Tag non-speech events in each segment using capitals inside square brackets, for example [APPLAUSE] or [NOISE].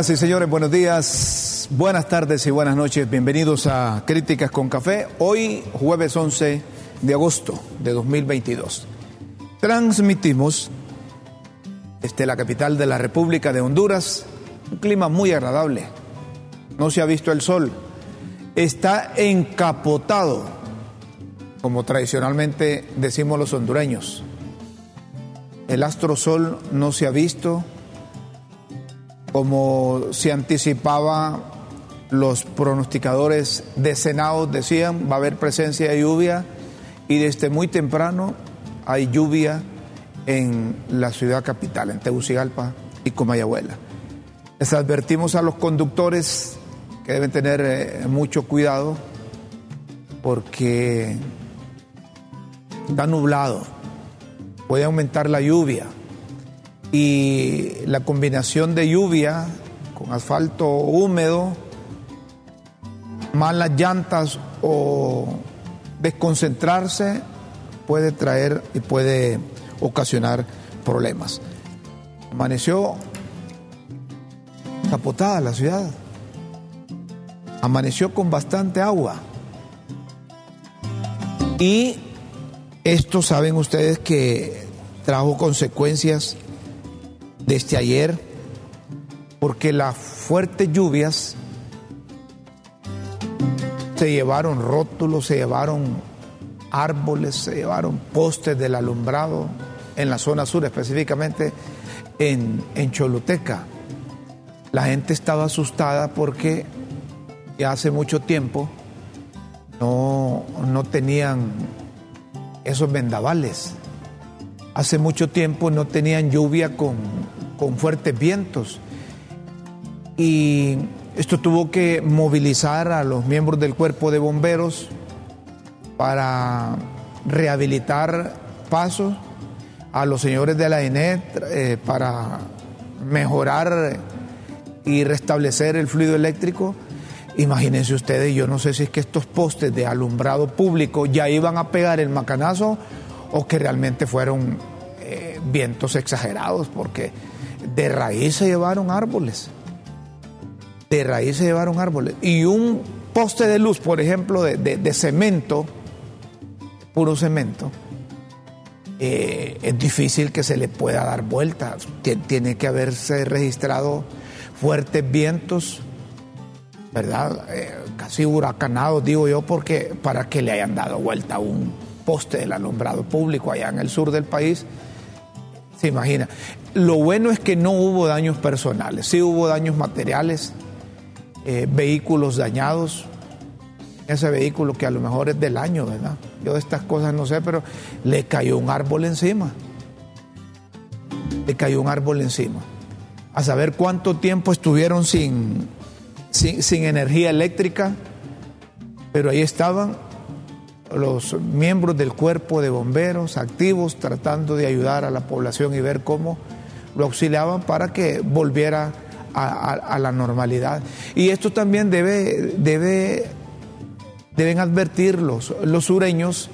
Señores, buenos días, buenas tardes y buenas noches. Bienvenidos a Críticas con Café. Hoy, jueves 11 de agosto de 2022. Transmitimos desde la capital de la República de Honduras un clima muy agradable. No se ha visto el sol. Está encapotado, como tradicionalmente decimos los hondureños. El astro sol no se ha visto como se anticipaba, los pronosticadores decenados decían, va a haber presencia de lluvia y desde muy temprano hay lluvia en la ciudad capital, en Tegucigalpa y Comayagüela. Les advertimos a los conductores que deben tener eh, mucho cuidado porque está nublado, puede aumentar la lluvia y la combinación de lluvia con asfalto húmedo, malas llantas o desconcentrarse puede traer y puede ocasionar problemas. Amaneció capotada la ciudad. Amaneció con bastante agua. Y esto saben ustedes que trajo consecuencias desde ayer porque las fuertes lluvias se llevaron rótulos, se llevaron árboles, se llevaron postes del alumbrado en la zona sur, específicamente en, en Choluteca. La gente estaba asustada porque ya hace mucho tiempo no, no tenían esos vendavales hace mucho tiempo no tenían lluvia con, fuertes vientos. Y esto tuvo que movilizar a los miembros del cuerpo de bomberos para rehabilitar pasos, a los señores de la ENET eh, para mejorar y restablecer el fluido eléctrico. Imagínense ustedes, yo no sé si es que estos postes de alumbrado público ya iban a pegar el macanazo o que realmente fueron eh, vientos exagerados, porque de raíz se llevaron árboles. De raíz se llevaron árboles. Y un poste de luz, por ejemplo, de, cemento, puro cemento, eh, es difícil que se le pueda dar vuelta. Tiene que haberse registrado fuertes vientos, ¿verdad? Eh, casi huracanados, digo yo, porque para que le hayan dado vuelta a un poste del alumbrado público allá en el sur del país. Se imagina. Lo bueno es que no hubo daños personales, sí hubo daños materiales, eh, vehículos dañados, ese vehículo que a lo mejor es del año, ¿verdad? Yo de estas cosas no sé, pero le cayó un árbol encima. Le cayó un árbol encima. A saber cuánto tiempo estuvieron sin, sin, sin energía eléctrica, pero ahí estaban los miembros del cuerpo de bomberos activos tratando de ayudar a la población y ver cómo lo auxiliaban para que volviera a, la normalidad. Y esto también debe, debe, deben advertir los, los sureños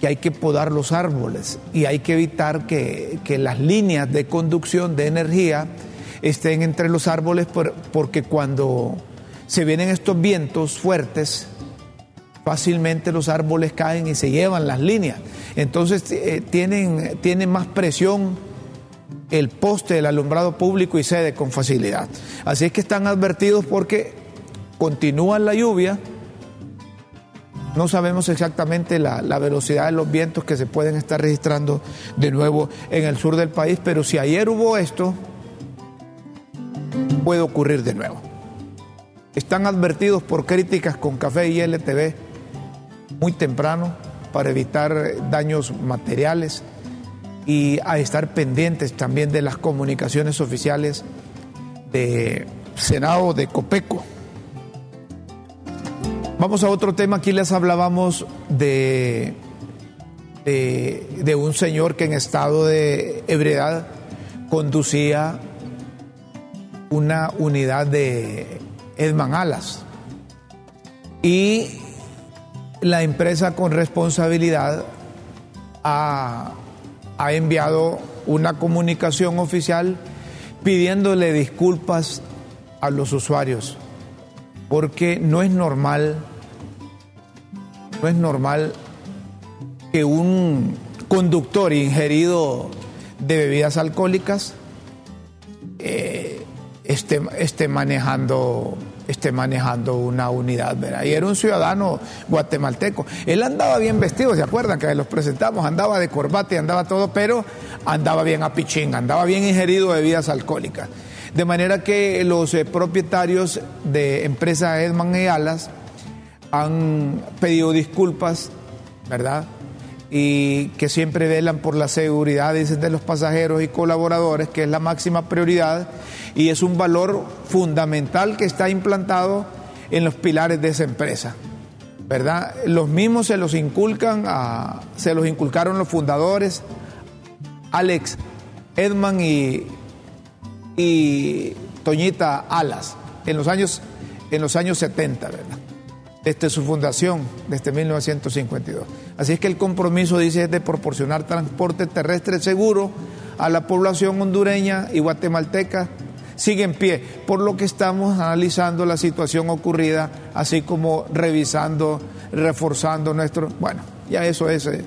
que hay que podar los árboles y hay que evitar que, que las líneas de conducción de energía estén entre los árboles porque cuando se vienen estos vientos fuertes, fácilmente los árboles caen y se llevan las líneas. Entonces eh, tienen, tienen más presión el poste del alumbrado público y cede con facilidad. Así es que están advertidos porque continúa la lluvia. No sabemos exactamente la, la, velocidad de los vientos que se pueden estar registrando de nuevo en el sur del país, pero si ayer hubo esto, puede ocurrir de nuevo. Están advertidos por críticas con Café y LTV muy temprano para evitar daños materiales y a estar pendientes también de las comunicaciones oficiales de Senado de Copeco. Vamos a otro tema, aquí les hablábamos de, de, un señor que en estado de ebriedad conducía una unidad de Edman Alas y la empresa con responsabilidad ha, enviado una comunicación oficial pidiéndole disculpas a los usuarios, porque no es normal, no es normal que un conductor ingerido de bebidas alcohólicas eh, esté, esté, manejando esté manejando una unidad, ¿verdad? Y era un ciudadano guatemalteco. Él andaba bien vestido, ¿se acuerdan? Que los presentamos, andaba de corbata y andaba todo, pero andaba bien a pichín, andaba bien ingerido de bebidas alcohólicas. De manera que los eh, propietarios de empresa Edman y Alas han pedido disculpas, ¿verdad? Y que siempre velan por la seguridad de los pasajeros y colaboradores, que es la máxima prioridad y es un valor fundamental que está implantado en los pilares de esa empresa. ¿Verdad? Los mismos se los inculcan se los inculcaron los fundadores Alex Edman y, y Toñita Alas en los años en los años 70, ¿verdad? Desde su fundación, desde 1952. Así es que el compromiso dice es de proporcionar transporte terrestre seguro a la población hondureña y guatemalteca sigue en pie, por lo que estamos analizando la situación ocurrida, así como revisando, reforzando nuestro... Bueno, ya eso es... Eh,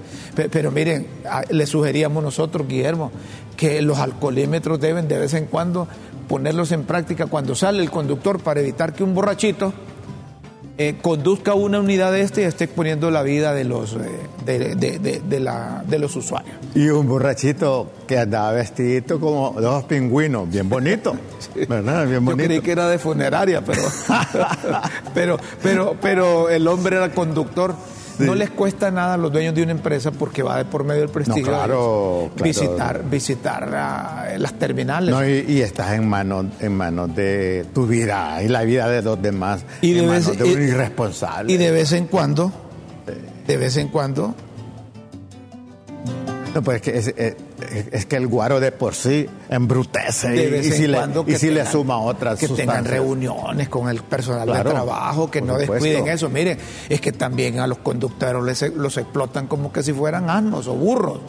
pero miren, le sugeríamos nosotros, Guillermo, que los alcoholímetros deben de vez en cuando ponerlos en práctica cuando sale el conductor para evitar que un borrachito eh, conduzca una unidad de este y esté exponiendo la vida de los, eh, de, la, de los usuarios. Y un borrachito que andaba vestido como dos pingüinos, bien bonito, [LAUGHS] ¿verdad? Bien bonito. Yo creí que era de funeraria, pero, [LAUGHS] [LAUGHS] pero, pero, pero el hombre era conductor. No les cuesta nada a los dueños de una empresa porque va de por medio del prestigio visitar, visitar ah, las terminales. No, y, estás en manos en manos de tu vida y la vida de los demás. Y de, vez, de un irresponsable. Y de vez en cuando, de vez en cuando. No, pues es que es, que el guaro de por sí embrutece y, si, le, y si le suma otras que tengan reuniones con el personal de trabajo que no descuiden eso miren es que también a los conductores los explotan como que si fueran asnos o burros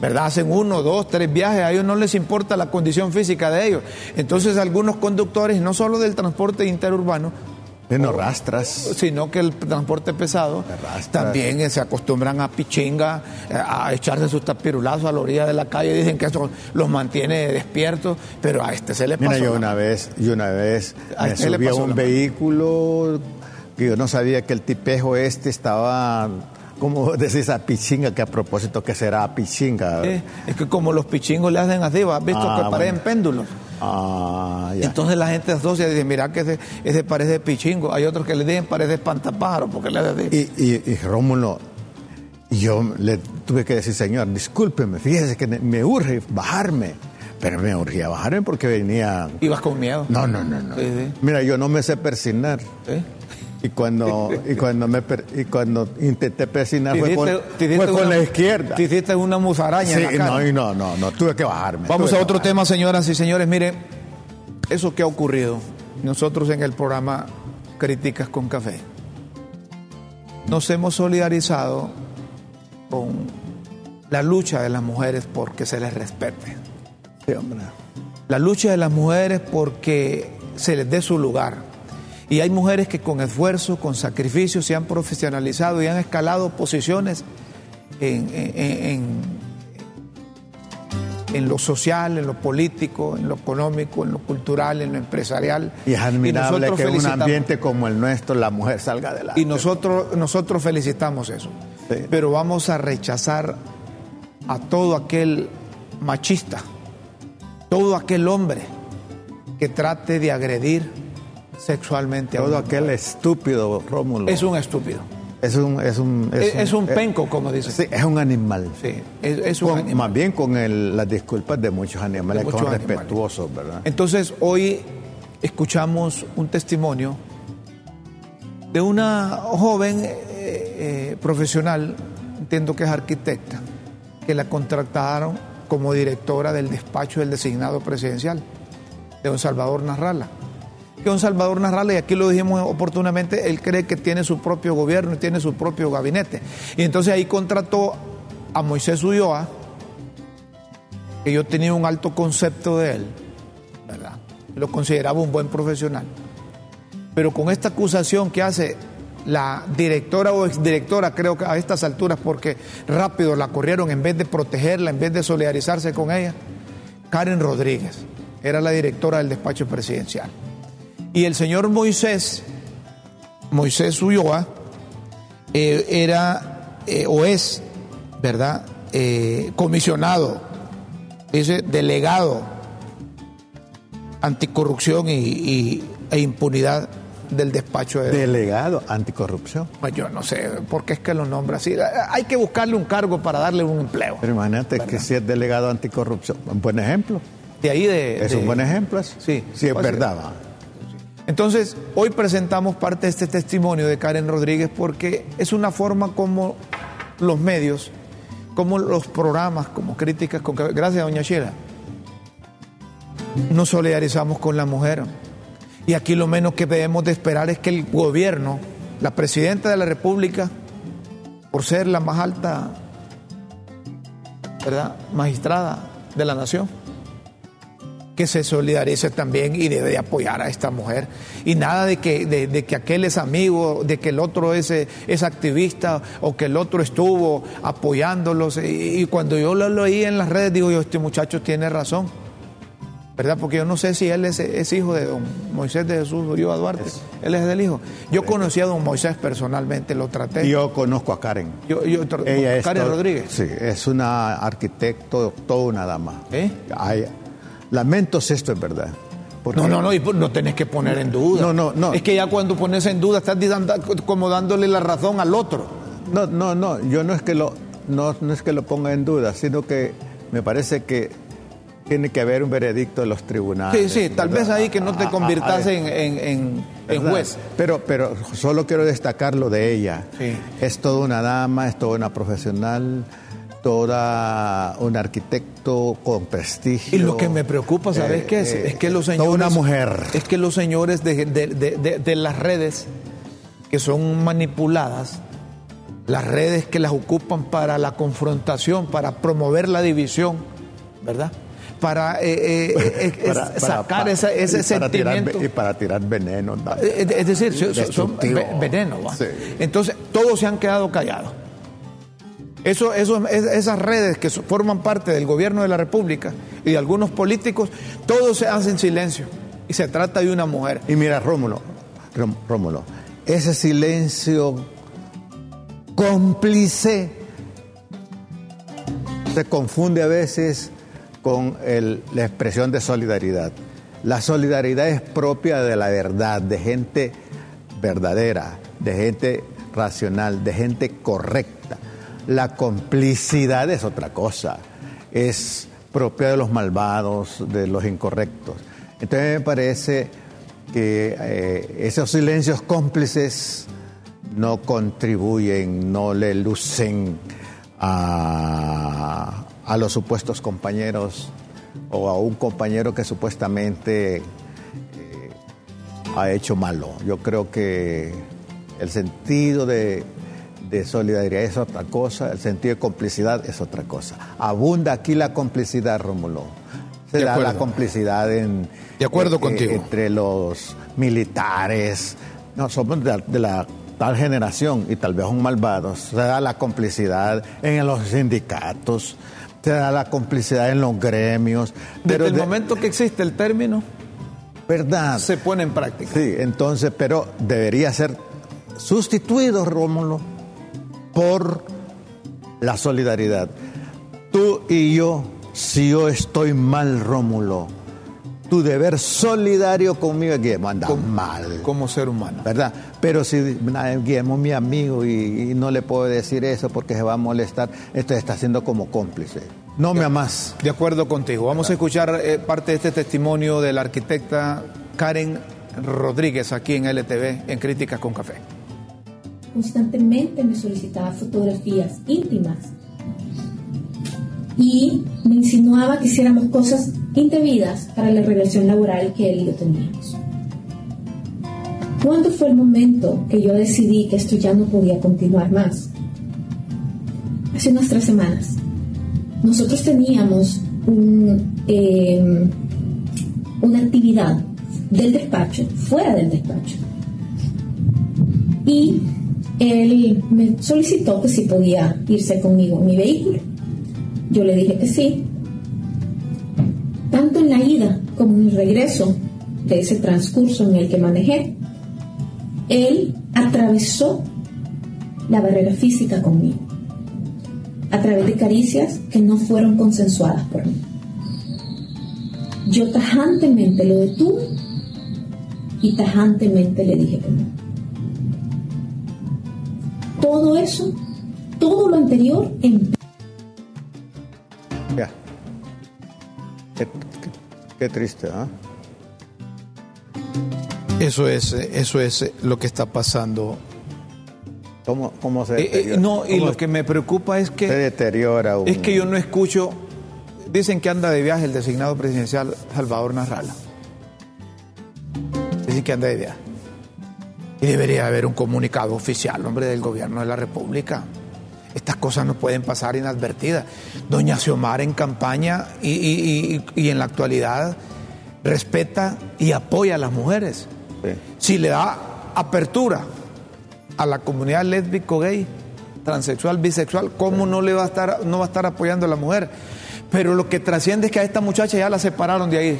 ¿verdad? Hacen uno, dos, tres viajes, a ellos no les importa la condición física de ellos. Entonces algunos conductores, no solo del transporte interurbano, no rastras. Sino que el transporte pesado también eh, se acostumbran a pichinga, eh, a echarse sus tapirulazos a la orilla de la calle. Dicen que eso los mantiene despiertos, pero a este se le pasa. Mira, yo una vez, yo una vez me este subí a un vehículo que yo no sabía que el tipejo este estaba como decís a pichinga, que a propósito que será pichinga. es que como los pichingos le hacen así, ¿has visto ah, que parecen péndulos? Ah, Entonces la gente asocia y dice, mira que ese, ese parece pichingo. Hay otros que le dicen parece espantapájaro porque le y, y, y Rómulo, yo le tuve que decir, señor, discúlpeme, fíjese que me urge bajarme. Pero me urgía bajarme porque venía... ¿Ibas con miedo? No, no, no. no. Mira, yo no me sé persignar. Y cuando, y cuando, me, y cuando intenté persignar fue, con, fue con la izquierda. Te hiciste una musaraña sí, No, no, no, no, tuve que bajarme. Vamos a otro tema, señoras y señores. Mire, eso que ha ocurrido, nosotros en el programa Críticas con Café, nos hemos solidarizado con la lucha de las mujeres porque se les respete. Sí, hombre. La lucha de las mujeres porque se les dé su lugar y hay mujeres que con esfuerzo, con sacrificio, se han profesionalizado y han escalado posiciones en, en, lo social, en lo político, en lo económico, en lo cultural, en lo empresarial. Y es admirable que en un ambiente como el nuestro la mujer salga adelante. Y nosotros, nosotros felicitamos eso. Pero vamos a rechazar a todo aquel machista, todo aquel hombre que trate de agredir sexualmente Todo aquel estúpido, Rómulo. Es un estúpido. Es un, es un, es, un, penco, como dice. Sí, es un animal. Sí, es, un animal. Más bien con el, las disculpas de muchos animales, con respetuosos, ¿verdad? Entonces, hoy escuchamos un testimonio de una joven eh, eh, profesional, entiendo que es arquitecta, que la contrataron como directora del despacho del designado presidencial, de don Salvador Narrala que don Salvador Narrala, y aquí lo dijimos oportunamente, él cree que tiene su propio gobierno y tiene su propio gabinete. Y entonces ahí contrató a Moisés Ulloa, que yo tenía un alto concepto de él, ¿verdad? lo consideraba un buen profesional. Pero con esta acusación que hace la directora o exdirectora, creo que a estas alturas, porque rápido la corrieron en vez de protegerla, en vez de solidarizarse con ella, Karen Rodríguez era la directora del despacho presidencial. Y el señor Moisés, Moisés Ulloa, eh, era eh, o es, ¿verdad? Eh, comisionado, dice delegado anticorrupción y, e impunidad del despacho de... Delegado anticorrupción. Pues yo no sé por qué es que lo nombra así. Hay que buscarle un cargo para darle un empleo. Pero imagínate que si es delegado anticorrupción, un buen ejemplo. De ahí de... Es un buen ejemplo. Sí. Si es verdad. Entonces, hoy presentamos parte de este testimonio de Karen Rodríguez porque es una forma como los medios, como los programas, como críticas, con... gracias doña Sheila, nos solidarizamos con la mujer. Y aquí lo menos que debemos de esperar es que el gobierno, la presidenta de la República, por ser la más alta ¿verdad? magistrada de la nación, que se solidarice también y debe de apoyar a esta mujer. Y nada de que, de, que aquel es amigo, de que el otro es, es activista o que el otro estuvo apoyándolos. Y, cuando yo lo leí en las redes, digo yo, este muchacho tiene razón. ¿Verdad? Porque yo no sé si él es, hijo de don Moisés de Jesús Uribe Duarte. él es del hijo. Yo conocí a don Moisés personalmente, lo traté. Yo conozco a Karen. Yo, Ella es Karen Rodríguez. Sí, es una arquitecto, todo una dama. ¿Eh? Lamento si esto es verdad. No, no, no, y no tenés que poner en duda. No, no, no. Es que ya cuando pones en duda estás como dándole la razón al otro. No, no, no, yo no es que lo, no, no es que lo ponga en duda, sino que me parece que tiene que haber un veredicto de los tribunales. Sí, sí, tal vez ahí que no te convirtas en, en, en, juez. Pero, pero solo quiero destacar lo de ella. Sí. Es toda una dama, es toda una profesional toda un arquitecto con prestigio. Y lo que me preocupa, ¿sabes qué es? es que los señores. una mujer. Es que los señores de, de, las redes que son manipuladas, las redes que las ocupan para la confrontación, para promover la división, ¿verdad? Para, eh, eh, eh, sacar ese, sentimiento. y para tirar veneno. Es, decir, son, veneno. Entonces, todos se han quedado callados. Eso, esas redes que forman parte del gobierno de la República y de algunos políticos, todos se hacen silencio. Y se trata de una mujer. Y mira, Rómulo, Rómulo, ese silencio cómplice se confunde a veces con la expresión de solidaridad. La solidaridad es propia de la verdad, de gente verdadera, de gente racional, de gente correcta. La complicidad es otra cosa, es propia de los malvados, de los incorrectos. Entonces me parece que eh, esos silencios cómplices no contribuyen, no le lucen a, los supuestos compañeros o a un compañero que supuestamente eh, ha hecho malo. Yo creo que el sentido de de solidaridad es otra cosa, el sentido de complicidad es otra cosa. Abunda aquí la complicidad, Rómulo. Se da la complicidad en, de acuerdo eh, contigo. entre los militares. No, somos de, la tal generación y tal vez son malvados. Se da la complicidad en los sindicatos, se da la complicidad en los gremios. Desde el momento que existe el término, ¿verdad? Se pone en práctica. Sí, entonces, pero debería ser sustituido, Rómulo por la solidaridad. Tú y yo, si yo estoy mal, Rómulo, tu deber solidario conmigo es Guillermo, anda mal. Como ser humano. ¿Verdad? Pero si Guillermo es mi amigo y, no le puedo decir eso porque se va a molestar, esto está siendo como cómplice. No me amas. De acuerdo contigo. Vamos a escuchar eh, parte de este testimonio de la arquitecta Karen Rodríguez aquí en LTV, en Críticas con Café constantemente me solicitaba fotografías íntimas y me insinuaba que hiciéramos cosas indebidas para la relación laboral que él y yo teníamos. ¿Cuándo fue el momento que yo decidí que esto ya no podía continuar más? Hace unas tres semanas. Nosotros teníamos eh, una actividad del despacho, fuera del despacho. Y él me solicitó que si podía irse conmigo en mi vehículo. Yo le dije que sí. Tanto en la ida como en el regreso de ese transcurso en el que manejé, él atravesó la barrera física conmigo, a través de caricias que no fueron consensuadas por mí. Yo tajantemente lo detuve y tajantemente le dije que no. Todo eso, todo lo anterior en Ya. Qué, qué- qué triste, ¿ah? Eso es, eso es lo que está pasando. ¿Cómo, cómo se Eh, eh, deteriora? no, y ¿Cómo lo que me preocupa es se que deteriora un- es que yo no escucho. Dicen que anda de viaje el designado presidencial Salvador Narrala. Dicen que anda de viaje. Y debería haber un comunicado oficial, hombre, del gobierno de la República. Estas cosas no pueden pasar inadvertidas. Doña Xiomara en campaña y, y- y- y en la actualidad respeta y apoya a las mujeres. Sí. Si le da apertura a la comunidad lésbico, gay, transexual, bisexual, ¿cómo no le va a estar, no va a estar apoyando a la mujer? Pero lo que trasciende es que a esta muchacha ya la separaron de ahí,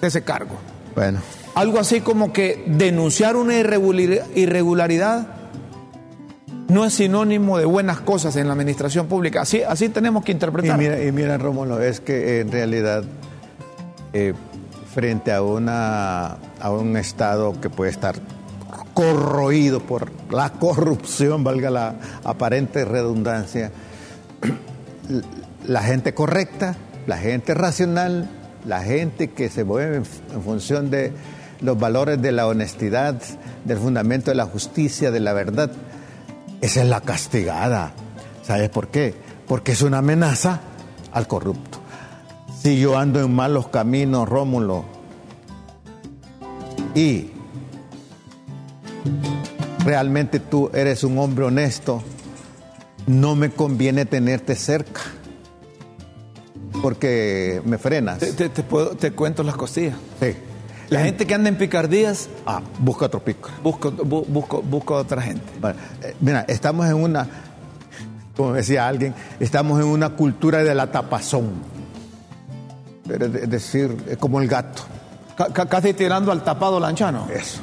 de ese cargo. Bueno, Algo así como que denunciar una irregular- irregularidad no es sinónimo de buenas cosas en la administración pública. Así, así tenemos que y interpretar. mira, y mira, Rómulo, es que en realidad, eh, frente a, una, a un Estado que puede estar corroído por la corrupción, valga la aparente redundancia, la gente correcta, la gente racional, la gente que se mueve en función de los valores de la honestidad, del fundamento de la justicia, de la verdad, esa es la castigada. ¿Sabes por qué? Porque es una amenaza al corrupto. Si yo ando en malos caminos, Rómulo, y realmente tú eres un hombre honesto, no me conviene tenerte cerca, porque me frenas. Te, te- te puedo- te cuento las costillas. Sí. La gente que anda en picardías, Ah, busca otro pico. busco, bu- busco, busco otra gente. Bueno, eh, mira, estamos en una, como decía alguien, estamos en una cultura de la tapazón. Es decir, es como el gato. Ca- ca- casi tirando al tapado lanchano. Eso.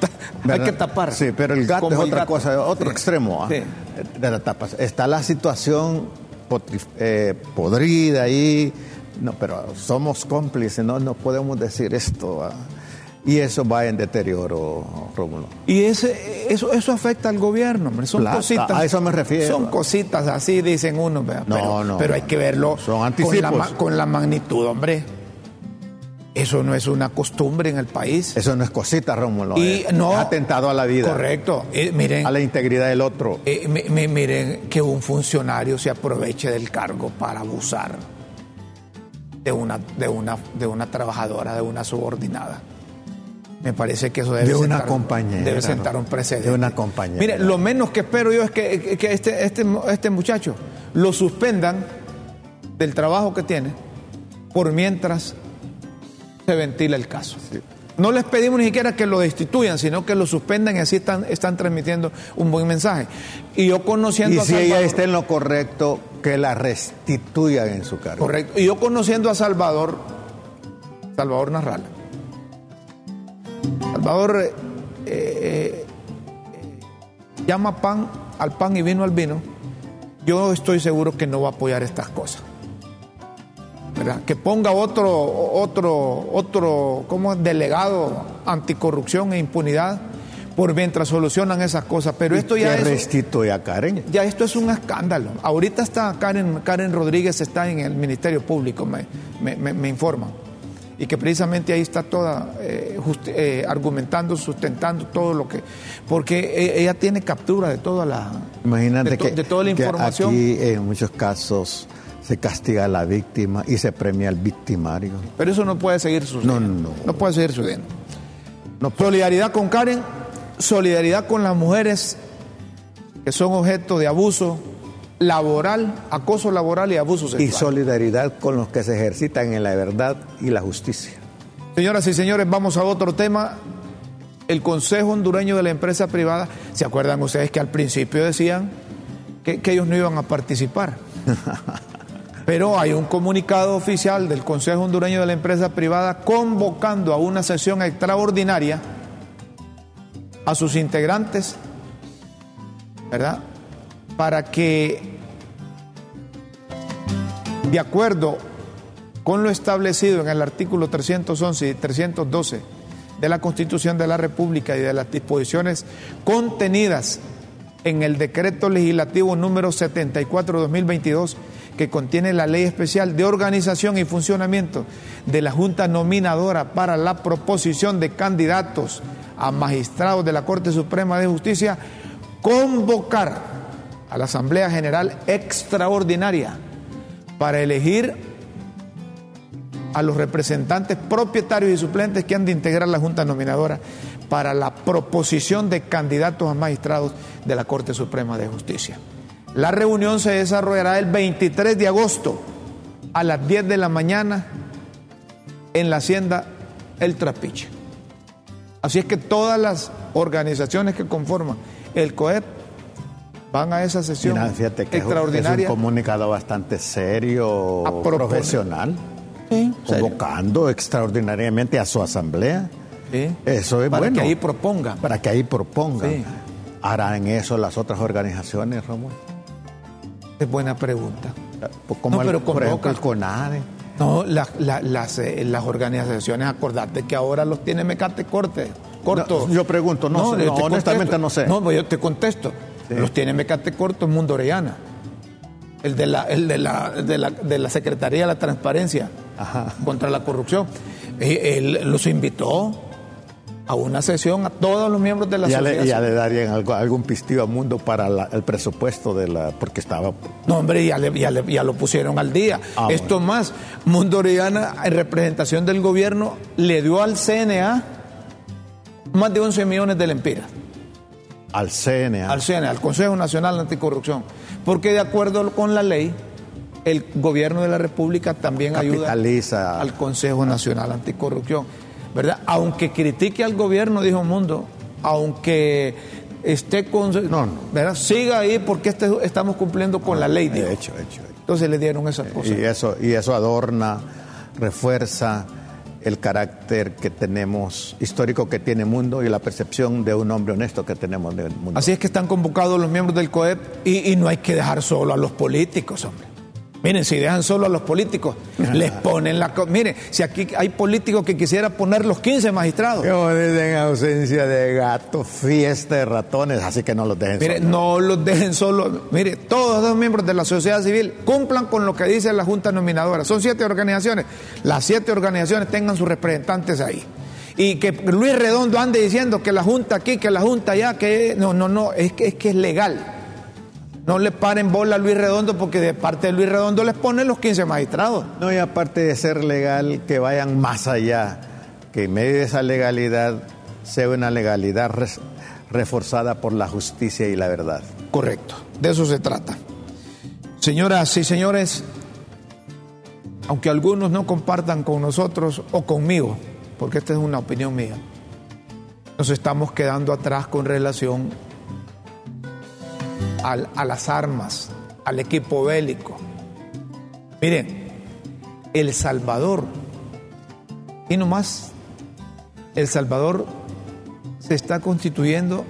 Ta- hay que tapar. Sí, pero el gato Como es otra gato. cosa, otro Sí. extremo ¿ah? Sí. de la tapas. Está la situación eh, podrida ahí, no, pero somos cómplices, no, no podemos decir esto. Y eso va en deterioro, Rómulo. Y ese, eso, eso afecta al gobierno, hombre. Son cositas. a eso me refiero. Son cositas así, dicen uno. No, pero, no, pero hay que verlo son con la, con magnitud, hombre. Eso no es una costumbre en el país. Eso no es cosita, Rómulo. Y es, no- es atentado a la vida, Correcto. Eh, miren, a la integridad del otro. eh, mi- mi- miren que un funcionario se aproveche del cargo para abusar de una, de una, de una trabajadora, de una subordinada. Me parece que eso debe De una sentar, compañera, debe sentar un precedente. De una compañera. Mire, lo menos que espero yo es que, que este, este, este muchacho lo suspendan del trabajo que tiene por mientras se ventila el caso. No les pedimos ni siquiera que lo destituyan, sino que lo suspendan y así están, están transmitiendo un buen mensaje. Y yo conociendo Y a si ella Salvador- está en lo correcto, que la restituyan en su cargo. Correcto. Y yo conociendo a Salvador, Salvador Narrala. Salvador eh, eh, eh, llama pan al pan y vino al vino. Yo estoy seguro que no va a apoyar estas cosas. ¿Verdad? Que ponga otro, otro, otro, como delegado anticorrupción e impunidad por mientras solucionan esas cosas. Pero esto ya es restituye a Karen. ya esto es un escándalo. Ahorita está Karen, Karen Rodríguez está en el Ministerio Público, me, me, me- me informan. Y que precisamente ahí está toda eh, eh, argumentando, sustentando todo lo que. Porque e- ella tiene captura de toda la. Imagínate de, to- que, de toda la información. aquí en muchos casos se castiga a la víctima y se premia al victimario. Pero eso no puede seguir sucediendo. No, no. No puede seguir sucediendo. solidaridad con Karen, solidaridad con las mujeres que son objeto de abuso laboral, acoso laboral y abuso Y sexual. solidaridad con los que se ejercitan en la verdad y la justicia. Señoras y señores, vamos a otro tema. El Consejo Hondureño de la Empresa Privada, ¿se acuerdan ustedes que al principio decían que, que ellos no iban a participar? [LAUGHS] Pero hay un comunicado oficial del Consejo Hondureño de la Empresa Privada convocando a una sesión extraordinaria a sus integrantes, ¿verdad? Para que, de acuerdo con lo establecido en el artículo 311 y 312 de la Constitución de la República y de las disposiciones contenidas en el decreto legislativo número 74-2022 que contiene la ley especial de organización y funcionamiento de la Junta Nominadora para la proposición de candidatos a magistrados de la Corte Suprema de Justicia, convocar a la Asamblea General Extraordinaria para elegir a los representantes propietarios y suplentes que han de integrar la Junta Nominadora para la proposición de candidatos a magistrados de la Corte Suprema de Justicia. La reunión se desarrollará el 23 de agosto a las 10 de la mañana en la hacienda El Trapiche. Así es que todas las organizaciones que conforman el COEP van a esa sesión Mira, fíjate que extraordinaria. Es un comunicado bastante serio, profesional, Sí, serio. convocando extraordinariamente a su asamblea. Sí. Eso es para bueno. que ahí propongan. para que ahí propongan. Sí. ¿Harán eso las otras organizaciones, Ramón? Es buena pregunta. Como No, el- pero por ejemplo, el CONADE. No, la- la- las, eh, las organizaciones, acordate que ahora los tiene Mecate corte, corto. No, yo pregunto, no sé, no, te honestamente contesto. no sé. No, pues yo te contesto. Sí. Los tiene Mecate corto Mundo Orellana. El de la, el de la, de la, de la Secretaría de la Transparencia Ajá. contra la corrupción. Eh, Él los invitó a una sesión a todos los miembros de la Ya sociedad. le, ya le darían algo, algún pistillo a Mundo para la- el presupuesto de la. porque estaba. No, hombre, ya, le- ya, le- ya lo pusieron al día. Ah, Esto más, Mundo Orellana, en representación del gobierno, le dio al CNA más de 11 millones de lempiras. al CNA. Al CNA, al Consejo Nacional Anticorrupción. Porque de acuerdo con la ley, el gobierno de la República también Capitaliza. ayuda al Consejo Nacional Anticorrupción. ¿Verdad? Aunque critique al gobierno, dijo Mundo, aunque esté con. No, no. ¿verdad? Siga ahí porque este- estamos cumpliendo con la ley. dijo. hecho, hecho, hecho. Entonces le dieron esas cosas. Y eso, y eso adorna, refuerza el carácter que tenemos, histórico que tiene Mundo y la percepción de un hombre honesto que tenemos del mundo. Así es que están convocados los miembros del COEP y, y no hay que dejar solo a los políticos, hombre. Miren, si dejan solo a los políticos, [LAUGHS] les ponen la... Miren, si aquí hay políticos que quisiera poner los 15 magistrados. Como dicen, ausencia de gatos, fiesta de ratones, así que no los dejen Mire, solos. no los dejen solo. Mire, todos los miembros de la sociedad civil cumplan con lo que dice la Junta Nominadora. Son siete organizaciones. Las siete organizaciones tengan sus representantes ahí. Y que Luis Redondo ande diciendo que la Junta aquí, que la Junta allá, que no, no, no, es que es, que es legal. No le paren bola a Luis Redondo porque de parte de Luis Redondo les ponen los 15 magistrados. No, y aparte de ser legal, que vayan más allá, que en medio de esa legalidad sea una legalidad res- reforzada por la justicia y la verdad. Correcto, de eso se trata. Señoras y señores, aunque algunos no compartan con nosotros o conmigo, porque esta es una opinión mía, nos estamos quedando atrás con relación al- a las armas, al equipo bélico. Miren, El Salvador, y no más, El Salvador se está constituyendo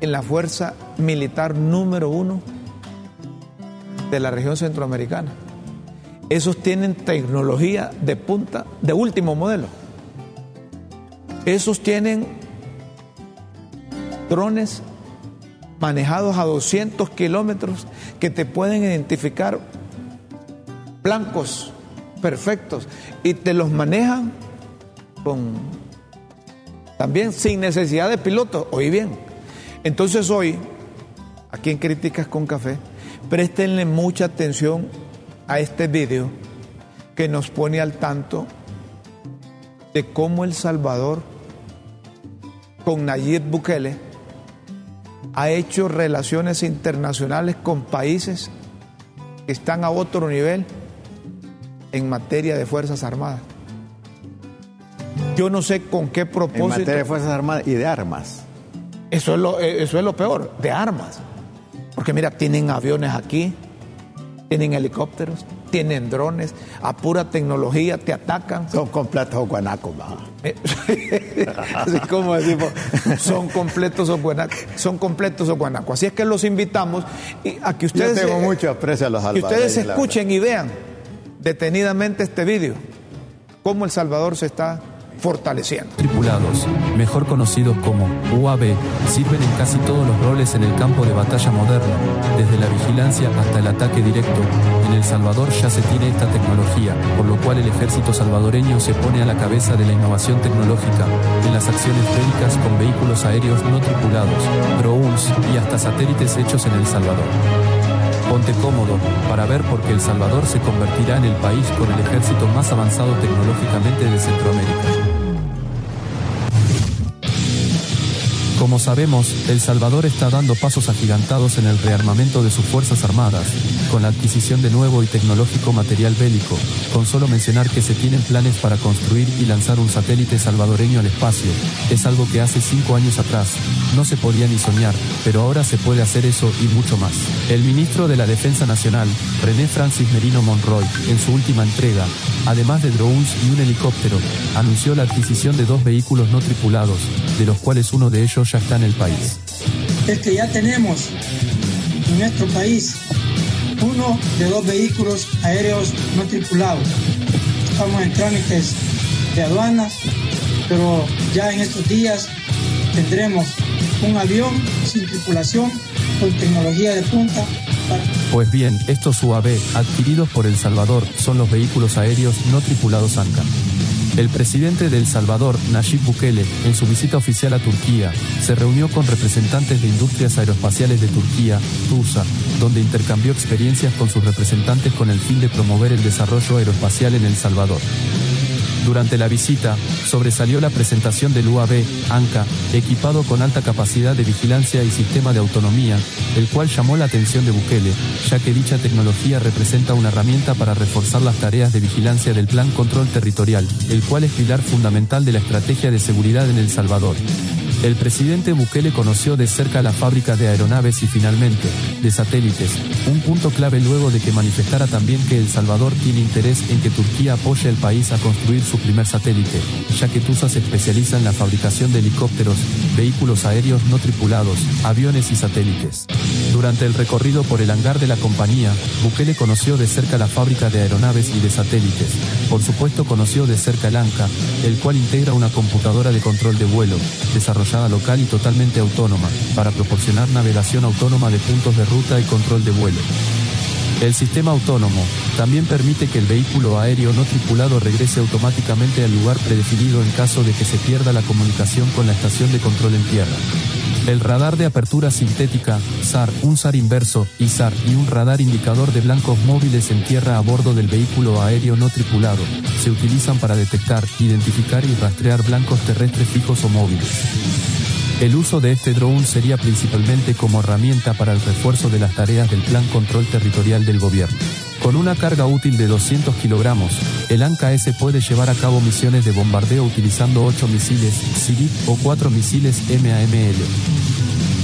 en la fuerza militar número uno de la región centroamericana. Esos tienen tecnología de punta, de último modelo. Esos tienen drones manejados a 200 kilómetros que te pueden identificar blancos perfectos y te los manejan con también sin necesidad de piloto. Oí bien. Entonces hoy, aquí en Críticas con Café, préstenle mucha atención a este video que nos pone al tanto de cómo El Salvador, con Nayib Bukele, ha hecho relaciones internacionales con países que están a otro nivel en materia de Fuerzas Armadas. Yo no sé con qué propósito. En materia de Fuerzas Armadas y de armas. Eso es lo, eh, eso es lo peor, de armas. Porque mira, tienen aviones aquí, tienen helicópteros, tienen drones, a pura tecnología te atacan. Son completos o guanacos, eh, [LAUGHS] Así como decimos, son completos o guanacos. Son completos o guanacos. Así es que los invitamos a que ustedes. Yo tengo mucho aprecio a los Que ustedes escuchen y vean detenidamente este vídeo. Cómo El Salvador se está fortaleciendo. Tripulados, mejor conocidos como UAV, sirven en casi todos los roles en el campo de batalla moderno, desde la vigilancia hasta el ataque directo. En El Salvador ya se tiene esta tecnología, por lo cual el ejército salvadoreño se pone a la cabeza de la innovación tecnológica en las acciones bélicas con vehículos aéreos no tripulados, drones y hasta satélites hechos en El Salvador. Ponte cómodo para ver por qué El Salvador se convertirá en el país con el ejército más avanzado tecnológicamente de Centroamérica. Como sabemos, El Salvador está dando pasos agigantados en el rearmamento de sus Fuerzas Armadas, con la adquisición de nuevo y tecnológico material bélico, con solo mencionar que se tienen planes para construir y lanzar un satélite salvadoreño al espacio, es algo que hace cinco años atrás no se podía ni soñar, pero ahora se puede hacer eso y mucho más. El ministro de la Defensa Nacional, René Francis Merino Monroy, en su última entrega, además de drones y un helicóptero, anunció la adquisición de dos vehículos no tripulados, de los cuales uno de ellos ya está en el país. Es que ya tenemos en nuestro país uno de dos vehículos aéreos no tripulados. Estamos en trámites de aduanas, pero ya en estos días tendremos un avión sin tripulación con tecnología de punta. Pues bien, estos UAV adquiridos por El Salvador son los vehículos aéreos no tripulados ANCA. El presidente de El Salvador, Nayib Bukele, en su visita oficial a Turquía, se reunió con representantes de industrias aeroespaciales de Turquía, TUSA, donde intercambió experiencias con sus representantes con el fin de promover el desarrollo aeroespacial en El Salvador. Durante la visita, sobresalió la presentación del UAV, ANCA, equipado con alta capacidad de vigilancia y sistema de autonomía, el cual llamó la atención de Bukele, ya que dicha tecnología representa una herramienta para reforzar las tareas de vigilancia del Plan Control Territorial, el cual es pilar fundamental de la estrategia de seguridad en El Salvador. El presidente Bukele conoció de cerca la fábrica de aeronaves y finalmente, de satélites, un punto clave luego de que manifestara también que El Salvador tiene interés en que Turquía apoye al país a construir su primer satélite, ya que TUSA se especializa en la fabricación de helicópteros, vehículos aéreos no tripulados, aviones y satélites. Durante el recorrido por el hangar de la compañía, Bukele conoció de cerca la fábrica de aeronaves y de satélites. Por supuesto conoció de cerca el ANCA, el cual integra una computadora de control de vuelo, desarrollada local y totalmente autónoma, para proporcionar navegación autónoma de puntos de ruta y control de vuelo. El sistema autónomo también permite que el vehículo aéreo no tripulado regrese automáticamente al lugar predefinido en caso de que se pierda la comunicación con la estación de control en tierra. El radar de apertura sintética, SAR, un SAR inverso, ISAR y un radar indicador de blancos móviles en tierra a bordo del vehículo aéreo no tripulado, se utilizan para detectar, identificar y rastrear blancos terrestres fijos o móviles. El uso de este drone sería principalmente como herramienta para el refuerzo de las tareas del Plan Control Territorial del Gobierno. Con una carga útil de 200 kilogramos, el ANCA-S puede llevar a cabo misiones de bombardeo utilizando 8 misiles CIRIT o 4 misiles MAML.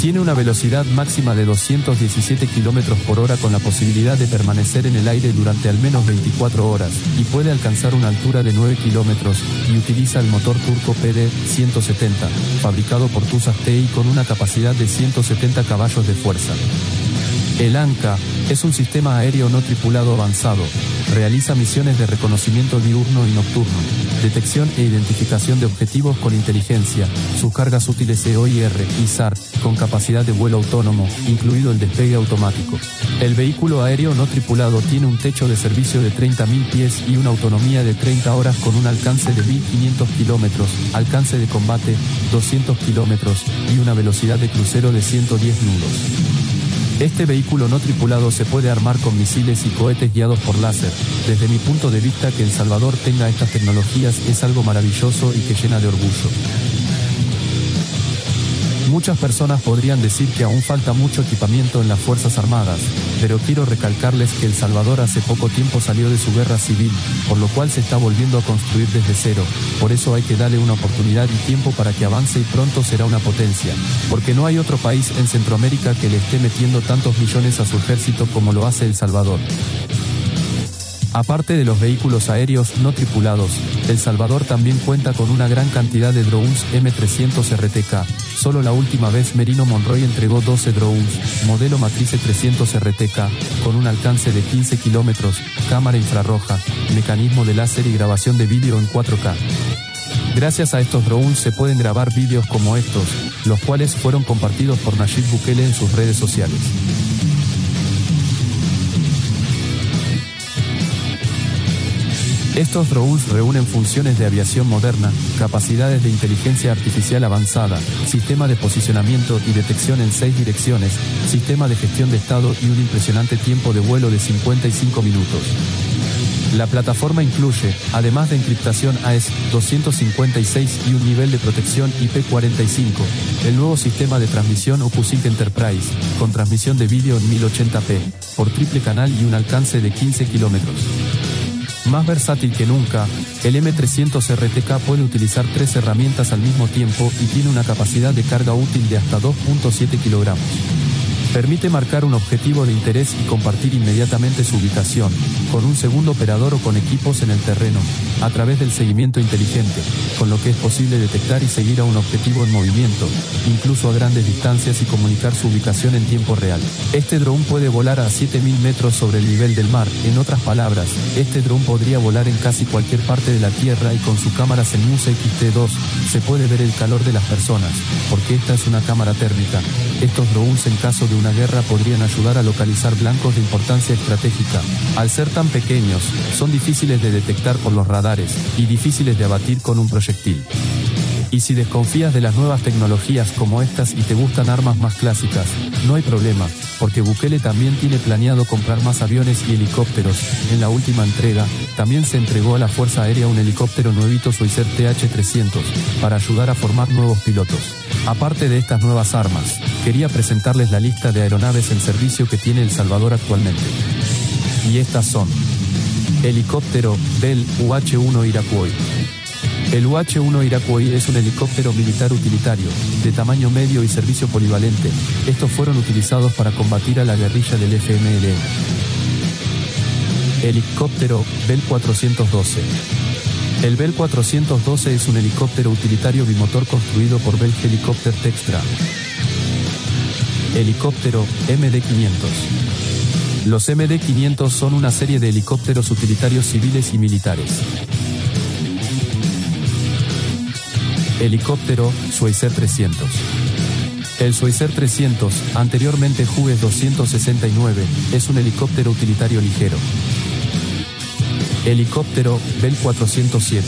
Tiene una velocidad máxima de 217 km por hora con la posibilidad de permanecer en el aire durante al menos 24 horas y puede alcanzar una altura de 9 km y utiliza el motor turco PD-170, fabricado por TUSAS TI con una capacidad de 170 caballos de fuerza. El ANCA es un sistema aéreo no tripulado avanzado. Realiza misiones de reconocimiento diurno y nocturno, detección e identificación de objetivos con inteligencia, sus cargas útiles EOIR y SAR, con capacidad de vuelo autónomo, incluido el despegue automático. El vehículo aéreo no tripulado tiene un techo de servicio de 30.000 pies y una autonomía de 30 horas con un alcance de 1.500 kilómetros, alcance de combate 200 kilómetros y una velocidad de crucero de 110 nudos. Este vehículo no tripulado se puede armar con misiles y cohetes guiados por láser. Desde mi punto de vista que El Salvador tenga estas tecnologías es algo maravilloso y que llena de orgullo. Muchas personas podrían decir que aún falta mucho equipamiento en las Fuerzas Armadas, pero quiero recalcarles que El Salvador hace poco tiempo salió de su guerra civil, por lo cual se está volviendo a construir desde cero, por eso hay que darle una oportunidad y tiempo para que avance y pronto será una potencia, porque no hay otro país en Centroamérica que le esté metiendo tantos millones a su ejército como lo hace El Salvador. Aparte de los vehículos aéreos no tripulados, El Salvador también cuenta con una gran cantidad de drones M300 RTK. Solo la última vez Merino Monroy entregó 12 drones, modelo Matrice 300 RTK, con un alcance de 15 kilómetros, cámara infrarroja, mecanismo de láser y grabación de vídeo en 4K. Gracias a estos drones se pueden grabar vídeos como estos, los cuales fueron compartidos por Nayib Bukele en sus redes sociales. Estos drones reúnen funciones de aviación moderna, capacidades de inteligencia artificial avanzada, sistema de posicionamiento y detección en seis direcciones, sistema de gestión de estado y un impresionante tiempo de vuelo de 55 minutos. La plataforma incluye, además de encriptación AES 256 y un nivel de protección IP45, el nuevo sistema de transmisión OcuSync Enterprise, con transmisión de vídeo en 1080p, por triple canal y un alcance de 15 kilómetros. Más versátil que nunca, el M300 RTK puede utilizar tres herramientas al mismo tiempo y tiene una capacidad de carga útil de hasta 2.7 kilogramos. Permite marcar un objetivo de interés y compartir inmediatamente su ubicación, con un segundo operador o con equipos en el terreno, a través del seguimiento inteligente, con lo que es posible detectar y seguir a un objetivo en movimiento, incluso a grandes distancias y comunicar su ubicación en tiempo real. Este dron puede volar a 7000 metros sobre el nivel del mar, en otras palabras, este dron podría volar en casi cualquier parte de la Tierra y con su cámara CENUS XT2 se puede ver el calor de las personas, porque esta es una cámara térmica. Estos drones en caso de una guerra podrían ayudar a localizar blancos de importancia estratégica. Al ser tan pequeños, son difíciles de detectar por los radares y difíciles de abatir con un proyectil. Y si desconfías de las nuevas tecnologías como estas y te gustan armas más clásicas, no hay problema, porque Bukele también tiene planeado comprar más aviones y helicópteros. En la última entrega, también se entregó a la Fuerza Aérea un helicóptero nuevito Suicer TH-300, para ayudar a formar nuevos pilotos. Aparte de estas nuevas armas, quería presentarles la lista de aeronaves en servicio que tiene El Salvador actualmente. Y estas son. Helicóptero Bell UH-1 Iroquois. El UH-1 Iroquois es un helicóptero militar utilitario, de tamaño medio y servicio polivalente. Estos fueron utilizados para combatir a la guerrilla del FMLN. Helicóptero Bell 412. El Bell 412 es un helicóptero utilitario bimotor construido por Bell Helicopter Textra. Helicóptero MD-500. Los MD-500 son una serie de helicópteros utilitarios civiles y militares. Helicóptero Schweizer 300. El Schweizer 300, anteriormente Hughes 269, es un helicóptero utilitario ligero. Helicóptero Bell 407.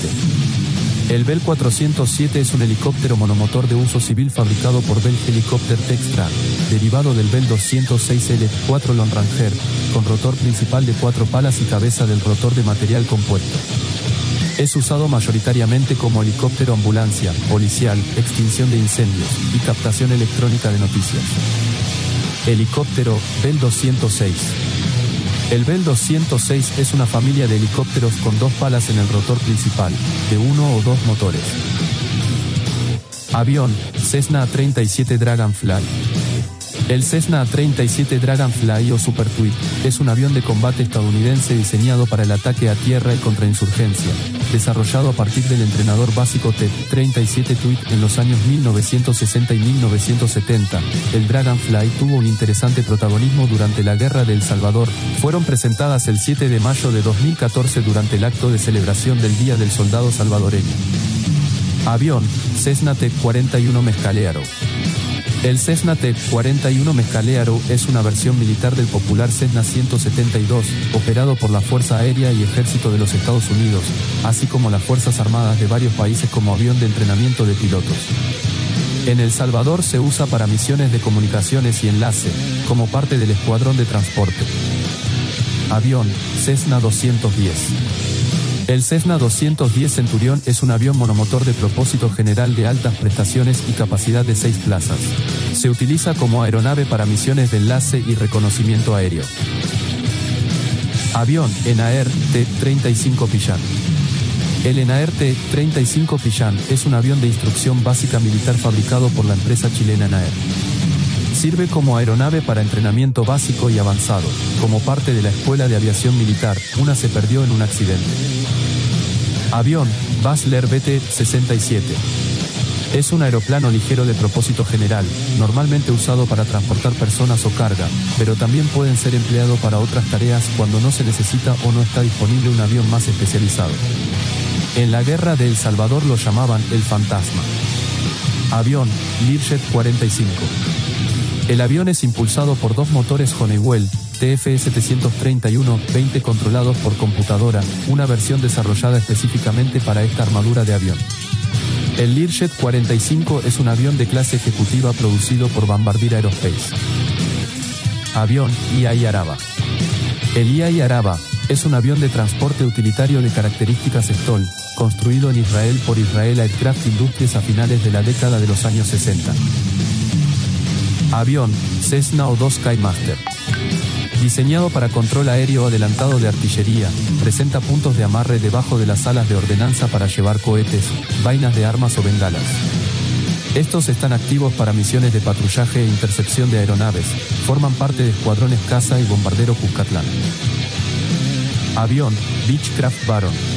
El Bell 407 es un helicóptero monomotor de uso civil fabricado por Bell Helicopter Textra, derivado del Bell 206L4 Long Ranger, con rotor principal de cuatro palas y cabeza del rotor de material compuesto. Es usado mayoritariamente como helicóptero ambulancia, policial, extinción de incendios y captación electrónica de noticias. Helicóptero Bell 206. El Bell 206 es una familia de helicópteros con dos palas en el rotor principal, de uno o dos motores. Avión, Cessna 37 Dragonfly. El Cessna 37 Dragonfly o Super Tweet es un avión de combate estadounidense diseñado para el ataque a tierra y contrainsurgencia, desarrollado a partir del entrenador básico T-37 Tweet en los años 1960 y 1970. El Dragonfly tuvo un interesante protagonismo durante la Guerra de El Salvador. Fueron presentadas el 7 de mayo de 2014 durante el acto de celebración del Día del Soldado Salvadoreño. Avión, Cessna T-41 Mescalearo. El Cessna T-41 Mescalearo es una versión militar del popular Cessna 172, operado por la Fuerza Aérea y Ejército de los Estados Unidos, así como las Fuerzas Armadas de varios países como avión de entrenamiento de pilotos. En El Salvador se usa para misiones de comunicaciones y enlace, como parte del escuadrón de transporte. Avión, Cessna 210. El Cessna 210 Centurión es un avión monomotor de propósito general de altas prestaciones y capacidad de seis plazas. Se utiliza como aeronave para misiones de enlace y reconocimiento aéreo. Avión ENAER T-35 Pillan. El ENAER T-35 Pillan es un avión de instrucción básica militar fabricado por la empresa chilena ENAER. Sirve como aeronave para entrenamiento básico y avanzado. Como parte de la Escuela de Aviación Militar, una se perdió en un accidente. Avión, Basler BT-67. Es un aeroplano ligero de propósito general, normalmente usado para transportar personas o carga, pero también pueden ser empleado para otras tareas cuando no se necesita o no está disponible un avión más especializado. En la guerra de El Salvador lo llamaban el fantasma. Avión, Learjet 45. El avión es impulsado por dos motores Honeywell TF-731-20 controlados por computadora, una versión desarrollada específicamente para esta armadura de avión. El Learjet 45 es un avión de clase ejecutiva producido por Bombardier Aerospace. Avión IAI Araba. El IAI Araba es un avión de transporte utilitario de características Stoll, construido en Israel por Israel Aircraft Industries a finales de la década de los años 60. Avión, Cessna O2 Skymaster. Diseñado para control aéreo adelantado de artillería, presenta puntos de amarre debajo de las alas de ordenanza para llevar cohetes, vainas de armas o bengalas. Estos están activos para misiones de patrullaje e intercepción de aeronaves, forman parte de escuadrones caza y bombardero Cuscatlán. Avión, Beechcraft Baron.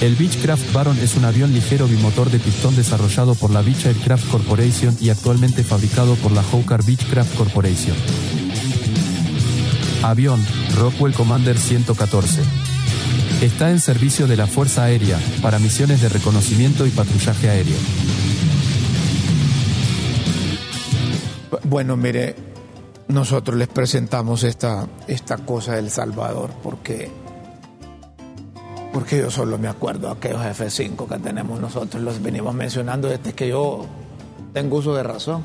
El Beechcraft Baron es un avión ligero bimotor de pistón desarrollado por la Beech Aircraft Corporation y actualmente fabricado por la Hawker Beechcraft Corporation. Avión, Rockwell Commander 114. Está en servicio de la Fuerza Aérea, para misiones de reconocimiento y patrullaje aéreo. Bueno, mire, nosotros les presentamos esta, esta cosa del Salvador porque, porque yo solo me acuerdo de aquellos F5 que tenemos nosotros, los venimos mencionando desde que yo tengo uso de razón.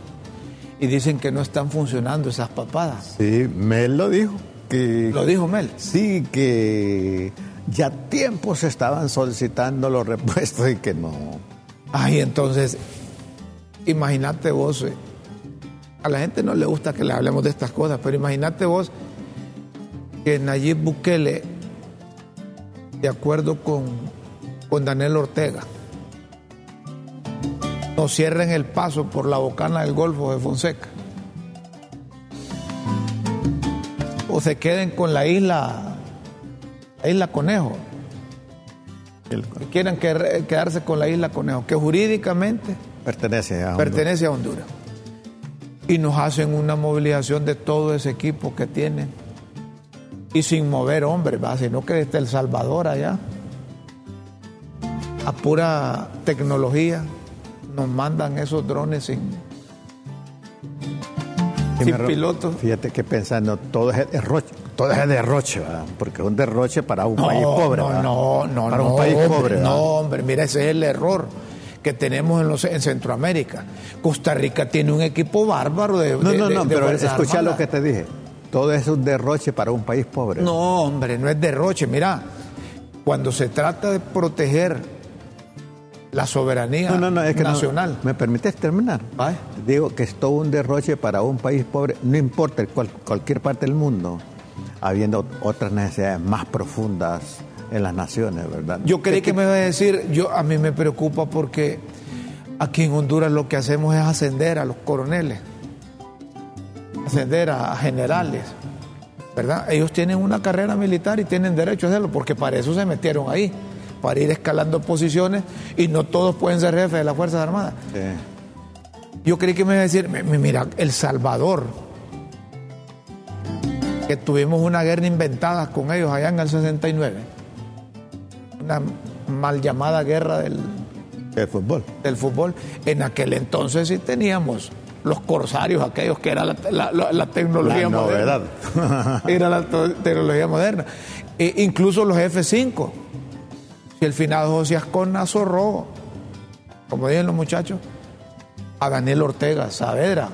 Y dicen que no están funcionando esas papadas. Sí, Mel lo dijo. Que, ¿Lo dijo Mel? Sí, que ya tiempo se estaban solicitando los [LAUGHS] repuestos y que no. Ay, entonces, imagínate vos, eh, a la gente no le gusta que le hablemos de estas cosas, pero imagínate vos que Nayib Bukele, de acuerdo con, con Daniel Ortega, nos cierren el paso por la bocana del Golfo de Fonseca. O se queden con la isla, la isla Conejo. Que quieran que- quedarse con la isla Conejo, que jurídicamente Pertenece a. pertenece a Honduras. Y nos hacen una movilización de todo ese equipo que tienen. Y sin mover hombres, ¿va? sino que desde El Salvador allá, a pura tecnología, nos mandan esos drones sin, sin me piloto. Fíjate que pensando, todo es derroche, todo es derroche, ¿verdad? porque es un derroche para un No, país pobre. no, no, no, Para no, un país hombre, pobre. ¿verdad? No, hombre, mira, ese es el error que tenemos en, los, en Centroamérica. Costa Rica tiene un equipo bárbaro de. No, de- no, no, de pero escucha lo que te dije. Todo es un derroche para un país pobre. No, hombre, no es derroche. Mira, cuando se trata de proteger la soberanía No, no, no, es que nacional. ¿Me permites terminar? Digo que es todo un derroche para un país pobre, no importa cual- cualquier parte del mundo, habiendo otras necesidades más profundas en las naciones, ¿verdad? Yo creí que me iba a decir, yo a mí me preocupa porque aquí en Honduras lo que hacemos es ascender a los coroneles, ascender a generales, ¿verdad? Ellos tienen una carrera militar y tienen derecho a hacerlo porque para eso se metieron ahí, para ir escalando posiciones y no todos pueden ser jefes de las Fuerzas Armadas. Sí. Yo creí que me iba a decir, mi- mi- mira, El Salvador, que tuvimos una guerra inventada con ellos allá en el 69, una mal llamada guerra del, El fútbol. del fútbol. En aquel entonces sí teníamos los corsarios, aquellos que era la, la- la- la tecnología La moderna. [LAUGHS] era la tecnología moderna. E incluso los F-5. Si el finado José Ascona zorró, como dicen los muchachos, a Daniel Ortega Saavedra,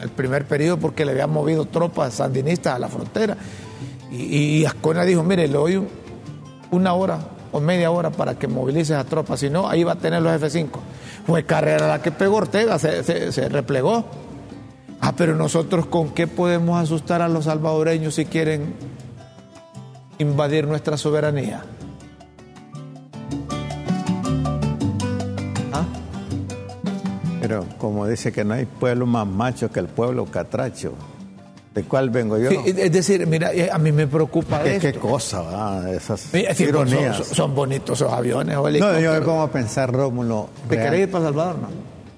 el primer periodo porque le habían movido tropas sandinistas a la frontera. Y, y Ascona dijo, mire, le doy un- una hora o media hora para que movilice a tropas, si no, ahí va a tener los F-5. Fue carrera la que pegó Ortega, se, replegó. Ah, pero nosotros con qué podemos asustar a los salvadoreños si quieren invadir nuestra soberanía. ¿Ah? Pero como dice que no hay pueblo más macho que el pueblo catracho. ¿De cuál vengo yo? es decir, mira, eh, a mí me preocupa ¿Qué, esto. qué cosa, va? Esas sí, ironías. Son, son bonitos esos aviones o no, yo me pongo a pensar, Rómulo. ¿Te real- querés ir para Salvador, no?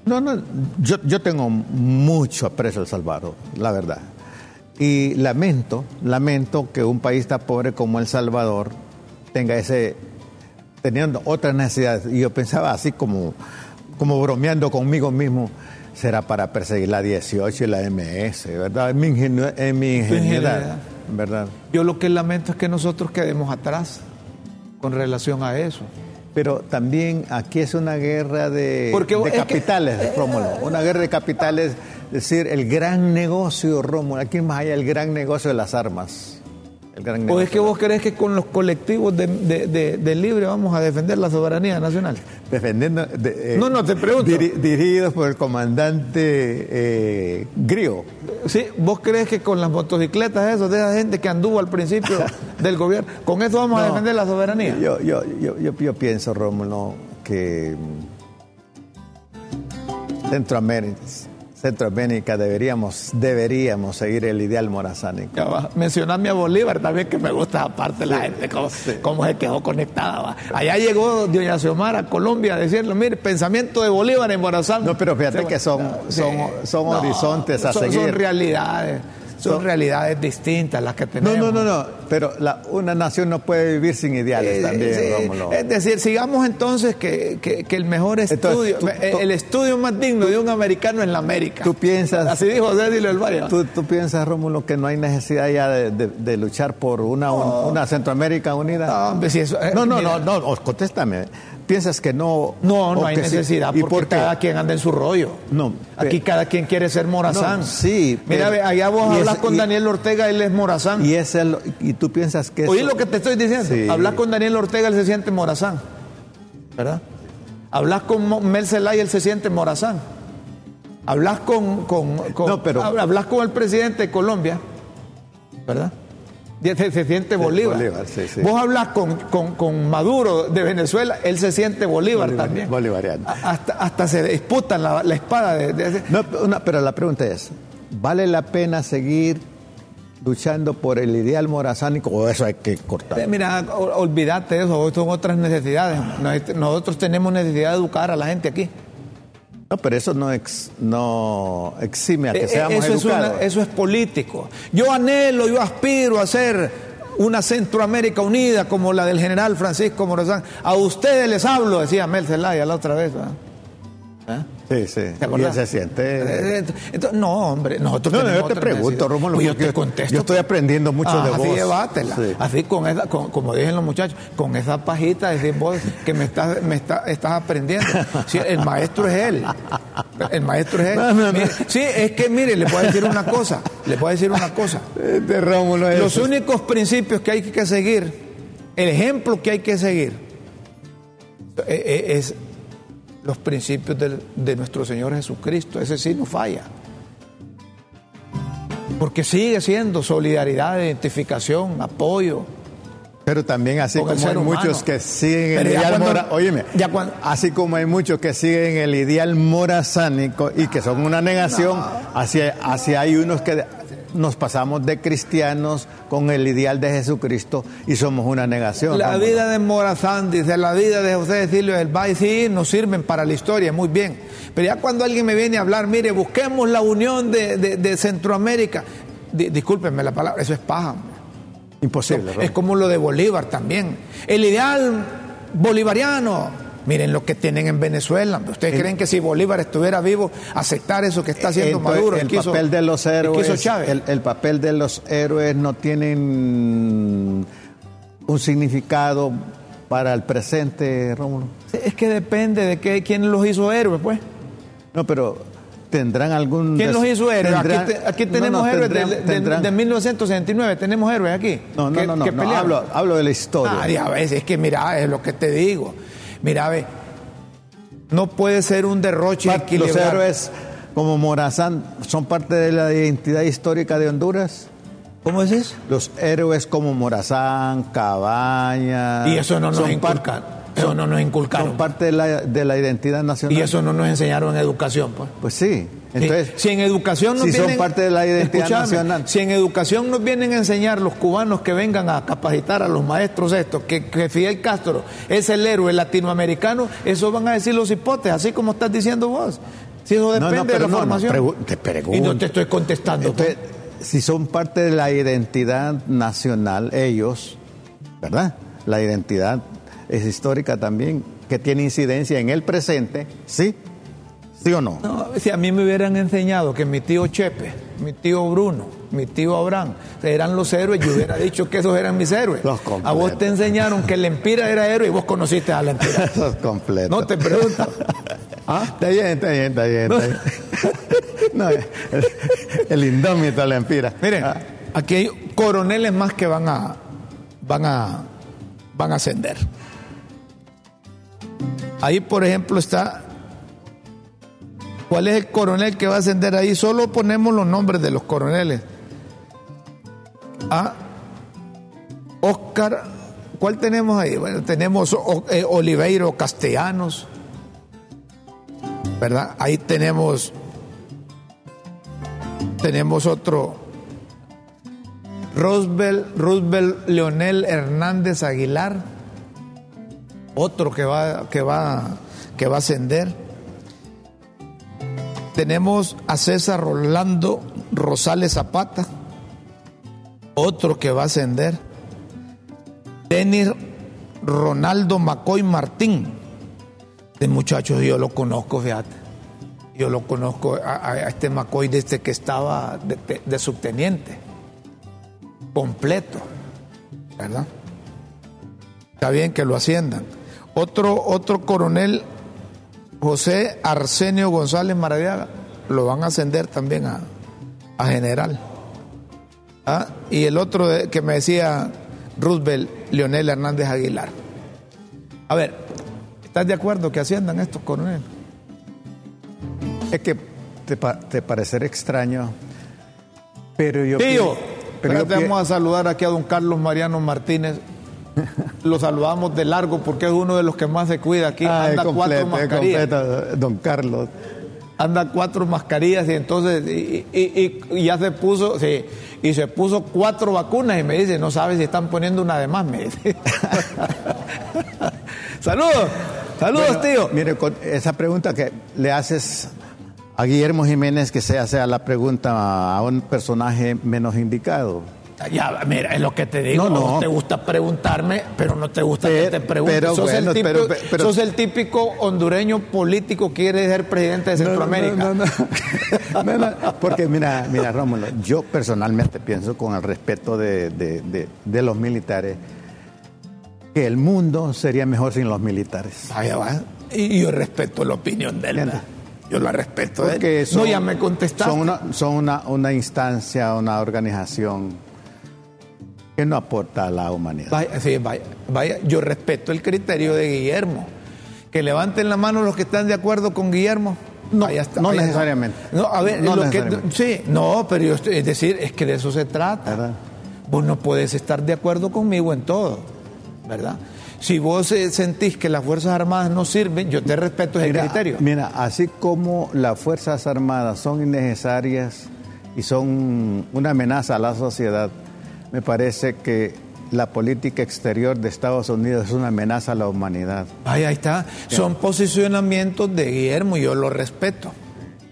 No, no, yo, yo tengo mucho aprecio al Salvador, la verdad. Y lamento, lamento que un país tan pobre como El Salvador tenga ese, teniendo otras necesidades. Y yo pensaba así como, como bromeando conmigo mismo, será para perseguir la 18 y la MS, ¿verdad? En mi, ingenue- en mi ingenuidad. ¿verdad? Yo lo que lamento es que nosotros quedemos atrás con relación a eso. Pero también aquí es una guerra de, Porque de es que- capitales, Rómulo. Una guerra de capitales, es decir, el gran negocio, Rómulo. Aquí más allá el gran negocio de las armas. El gran ¿O es que vos crees que con los colectivos de, de- de- de Libre vamos a defender la soberanía nacional? Defendiendo. de, eh, No, no, te pregunto. diri- dirigidos por el comandante eh, Grio. ¿Sí? ¿Vos crees que con las motocicletas esos de esa gente que anduvo al principio [LAUGHS] del gobierno, con eso vamos a defender la soberanía? Yo, yo, yo, yo, yo pienso, Rómulo, que mm, Centroamérica, Centroamérica deberíamos, deberíamos seguir el ideal morazánico. Mencioname a Bolívar también, que me gusta aparte la gente, cómo, cómo se quedó conectada. va. Allá llegó Doña Xiomara a Colombia a decirle, mire, pensamiento de Bolívar en Morazán. No, pero fíjate Sí, que son, son, son No, horizontes a son, seguir. Son realidades, son, realidades distintas las que No, tenemos. no, no, no, pero la, una nación no puede vivir sin ideales Eh, también, sí, Rómulo. Es decir, sigamos entonces que, que- que el mejor estudio, tú- tú- el estudio más digno de un americano en la América. Tú piensas- Así dijo Cédil del Valle. ¿Tú, tú piensas, Rómulo, que no hay necesidad ya de, de- de luchar por una, una Centroamérica unida? No, hombre, si eso- eh, no, no, mira. no, no, contéstame. ¿Piensas que no? No, no hay sí? necesidad ¿Y porque por cada quien anda en su rollo. No, Aquí cada quien quiere ser Morazán. No, sí, Mira, pero- ve, allá vos hablas es- con y- Daniel Ortega, él es Morazán. Y, es lo- y tú piensas que eso- lo que te estoy diciendo. Sí. Hablas con Daniel Ortega, él se siente Morazán. ¿Verdad? Hablas con Mel Zelaya, él se siente Morazán. Hablas con, con, con- No, pero- hablas con el presidente de Colombia, ¿verdad? Se, se siente Bolívar. Bolívar, sí, sí. Vos hablas con, con- con Maduro de Venezuela, él se siente Bolívar, Bolívar- también. bolivariano. Hasta, hasta se disputan la, la espada de, de- No, pero la pregunta es, ¿vale la pena seguir luchando por el ideal morazánico o eso hay que cortar? Eh, Mira, olvídate eso, son otras necesidades. Nos- Nosotros tenemos necesidad de educar a la gente aquí. No, pero eso no, ex- no exime a que Eh, seamos eso, es educados. una- eso es político. Yo anhelo, yo aspiro a ser una Centroamérica unida como la del general Francisco Morazán. A ustedes les hablo, decía Mel Zelaya la otra vez. ¿verdad? Sí, sí. ¿Te Y acordás? él se siente... Eh, entonces, no, hombre, nosotros No, no, yo te pregunto. Rómulo, Pues yo te contesto. yo estoy aprendiendo mucho Ah, de así vos. llévatela. Sí. Así con esa, con- como dicen los muchachos, con esa pajita decís vos que me estás, me está- estás aprendiendo. Sí, el maestro es él. El maestro es él. No. Mire, sí, es que mire, le puedo decir una cosa, le puedo decir una cosa. De Rómulo es Los eso. únicos principios que hay que seguir, el ejemplo que hay que seguir, eh, eh, es los principios del- de nuestro Señor Jesucristo. Ese sí no falla. Porque sigue siendo solidaridad, identificación, apoyo. Pero también así como hay humano. muchos que siguen Pero el ideal cuando- mora- óyeme, ya cuando- así como hay muchos que siguen el ideal morazánico y que son una negación, así, así hay unos que nos pasamos de cristianos con el ideal de Jesucristo y somos una negación. La vida de Morazán, dice, la vida de José Cecilio del Valle, sí, nos sirven para la historia, muy bien. Pero ya cuando alguien me viene a hablar, mire, busquemos la unión de, de- de Centroamérica, Di- discúlpenme la palabra, eso es paja. Imposible. Es como lo de Bolívar también. El ideal bolivariano. Miren lo que tienen en Venezuela. ¿Ustedes El- creen que si Bolívar estuviera vivo, aceptar eso que está haciendo Entonces, Maduro? el que papel de los que héroes, el, el papel de los héroes no tienen un significado para el presente, Rómulo. Es que depende de qué, quién los hizo héroes, pues. No, pero tendrán algún... ¿Quién los hizo héroes? Aquí, te- tenemos no, héroes de- tendrán- de, tendrán- de 1969, tenemos héroes aquí. No, no, que- no, no, que no, hablo de la historia. Ah, ya ves, es que mira, es lo que te digo. Mira, ve, no puede ser un derroche los héroes como Morazán son parte de la identidad histórica de Honduras. ¿Cómo es eso? Los héroes como Morazán, Cabaña. Y eso no nos son. Eso son- no nos inculcaron. Son parte de la, de la identidad nacional. Y eso no nos enseñaron en educación, pues. Pues sí. Entonces, si, si en educación nos si son vienen- parte de la identidad nacional. Si en educación nos vienen a enseñar los cubanos que vengan a capacitar a los maestros estos, que, que Fidel Castro es el héroe latinoamericano, eso van a decir los hipotes, así como estás diciendo vos. Si eso depende no, de la no, formación. pregu- te pregunto. y no te estoy contestando. pues. Si son parte de la identidad nacional, ellos, ¿verdad? La identidad es histórica también, que tiene incidencia en el presente, ¿sí? ¿Sí o no? No, si a mí me hubieran enseñado que mi tío Chepe, mi tío Bruno, mi tío Abraham eran los héroes, yo hubiera dicho que esos eran mis héroes. Los a completos. vos te enseñaron que el Empira era héroe y vos conociste a la Empira. [LAUGHS] Eso es completo. No te pregunto. ¿Ah? Está bien, está bien, está bien. está bien. [LAUGHS] No, el, el indómito la empira. Miren, Ah, aquí hay coroneles más que van a van a van a ascender. Ahí, por ejemplo, está ¿Cuál es el coronel que va a ascender ahí? Solo ponemos los nombres de los coroneles. A Oscar, ¿cuál tenemos ahí? Bueno, tenemos eh, Oliveiro Castellanos, ¿verdad? Ahí tenemos tenemos otro Roosevelt, Roosevelt Leonel Hernández Aguilar, otro que va, que va, que va a ascender. Tenemos a César Rolando Rosales Zapata, otro que va a ascender. Denis Ronaldo Macoy Martín. De muchachos yo lo conozco, fíjate. Yo lo conozco a, este Macoy desde que estaba de- de subteniente. Completo. ¿Verdad? Está bien que lo asciendan. Otro, otro coronel, José Arsenio González Maradiaga, lo van a ascender también a, a general. ¿Ah? Y el otro que me decía Roosevelt, Leonel Hernández Aguilar. A ver, ¿estás de acuerdo que asciendan estos coroneles? Es que te, pa- te parecerá extraño, pero yo... Tío, pero yo vamos a saludar aquí a don Carlos Mariano Martínez. Lo saludamos de largo porque es uno de los que más se cuida aquí. Ah, Anda cuatro completo, mascarillas. completo, don Carlos. anda cuatro mascarillas y entonces y, y- y- y ya se puso sí, y se puso cuatro vacunas y me dice no sabe si están poniendo una de más me dice [LAUGHS] saludos saludos Bueno, tío Mire, con esa pregunta que le haces a Guillermo Jiménez, que se hace a la pregunta a un personaje menos indicado. Ya mira es lo que te digo No, te gusta preguntarme pero no te gusta Pero- que te pregunte pero sos, bueno, el típico, pero- pero- sos el típico hondureño político que quiere ser presidente de Centroamérica [LAUGHS] No, porque mira, mira, Rómulo, yo personalmente pienso con el respeto de, de- de- de los militares que el mundo sería mejor sin los militares. Vaya, va. Y yo respeto la opinión de él. Yo la respeto de él. Porque son, no, ya me contestaste. Son, una, son una, una instancia, una organización que no aporta a la humanidad. Vaya, sí, vaya, vaya, yo respeto el criterio de Guillermo. Que levanten la mano los que están de acuerdo con Guillermo. No, está, no está. necesariamente. No, a ver, No lo que- necesariamente. sí, no, pero yo estoy- es decir, es que de eso se trata. ¿Verdad? Vos no puedes estar de acuerdo conmigo en todo, ¿verdad? Si vos eh, sentís que las Fuerzas Armadas no sirven, yo te respeto ese Mira, criterio. mira, así como las Fuerzas Armadas son innecesarias y son una amenaza a la sociedad, me parece que la política exterior de Estados Unidos es una amenaza a la humanidad. Ahí, ahí está. Son posicionamientos de Guillermo y yo lo respeto,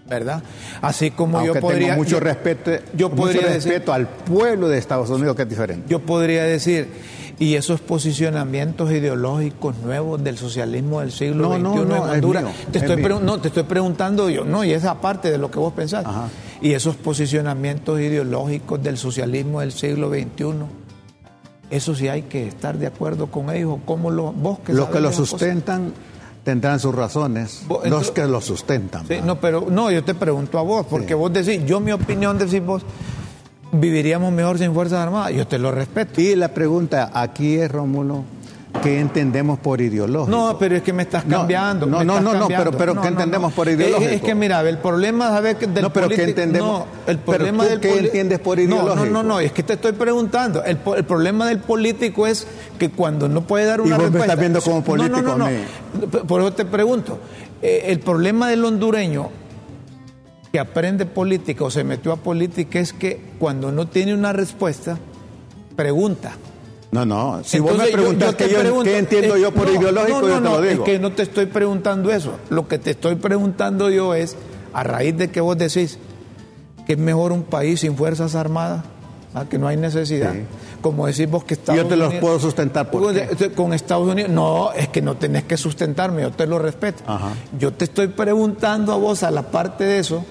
¿verdad? Así como Aunque yo podría. tengo mucho yo- respeto, yo mucho podría decir- respeto al pueblo de Estados Unidos que es diferente. Yo podría decir, y esos posicionamientos ideológicos nuevos del socialismo del siglo No, XXI no, no, en es Honduras, mío, te es estoy mío. no, te estoy preguntando yo, no, y esa parte de lo que vos pensás. Ajá. Y esos posicionamientos ideológicos del socialismo del siglo XXI, eso sí hay que estar de acuerdo con ellos, o cómo lo, vos que Los que lo cosas. sustentan tendrán sus razones, Vos, los entonces- que lo sustentan. No, pero no, yo te pregunto a vos, porque vos decís, yo mi opinión decís vos, viviríamos mejor sin Fuerzas Armadas, yo te lo respeto. Y la pregunta aquí es, Rómulo, ¿qué entendemos por ideológico? No, pero es que me estás cambiando. no, no, no, no, pero- pero ¿qué entendemos por ideológico? Es, que mira, el problema, que Del No, pero ¿qué entendemos? No, el problema del ¿qué entiendes por ideológico? No, no, no, es que te estoy preguntando. El, problema del político es que cuando no puede dar Y una vos me respuesta. estás viendo como político no, no, a mí. no. Por eso te pregunto. eh, el problema del hondureño que aprende política o se metió a política es que cuando no tiene una respuesta, pregunta. No, no. Si vos me preguntas que yo, pregunto, qué entiendo yo por no, ideológico, no, no, yo te no, lo digo. Es que no te estoy preguntando eso. Lo que te estoy preguntando yo es, a raíz de que vos decís que es mejor un país sin fuerzas armadas, que no hay necesidad. Sí. Como decís vos que Estados yo te los Unidos- puedo sustentar. ¿por qué? Con Estados Unidos, no, es que no tenés que sustentarme, yo te lo respeto. Ajá. Yo te estoy preguntando a vos, a la parte de eso,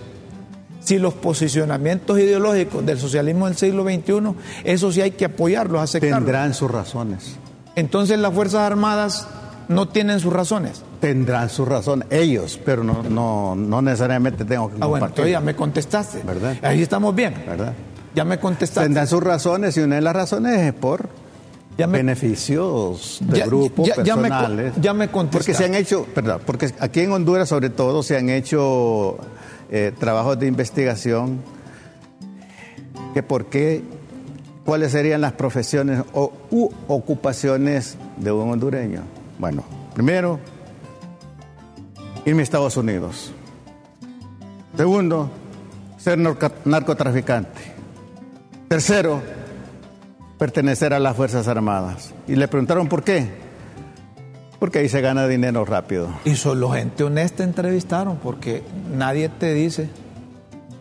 si los posicionamientos ideológicos del socialismo del siglo XXI, eso sí hay que apoyarlos, aceptarlos. Tendrán sus razones. Entonces las Fuerzas Armadas no tienen sus razones. Tendrán sus razones. Ellos, pero no, no, no necesariamente tengo que Ah, bueno, compartir. entonces ya me contestaste. ¿Verdad? Ahí estamos bien. ¿Verdad? Ya me contestaste. Tendrán sus razones y una de las razones es por Ya me- beneficios de Ya- grupo, ya- ya me co- personales. ya me contestaste. Porque se han hecho, perdón, porque aquí en Honduras sobre todo se han hecho eh, trabajos de investigación que por qué, cuáles serían las profesiones o u ocupaciones de un hondureño. Bueno, primero, irme a Estados Unidos. Segundo, ser narco- narcotraficante. Tercero, pertenecer a las Fuerzas Armadas. Y le preguntaron por qué. Porque ahí se gana dinero rápido. Y solo gente honesta entrevistaron porque nadie te dice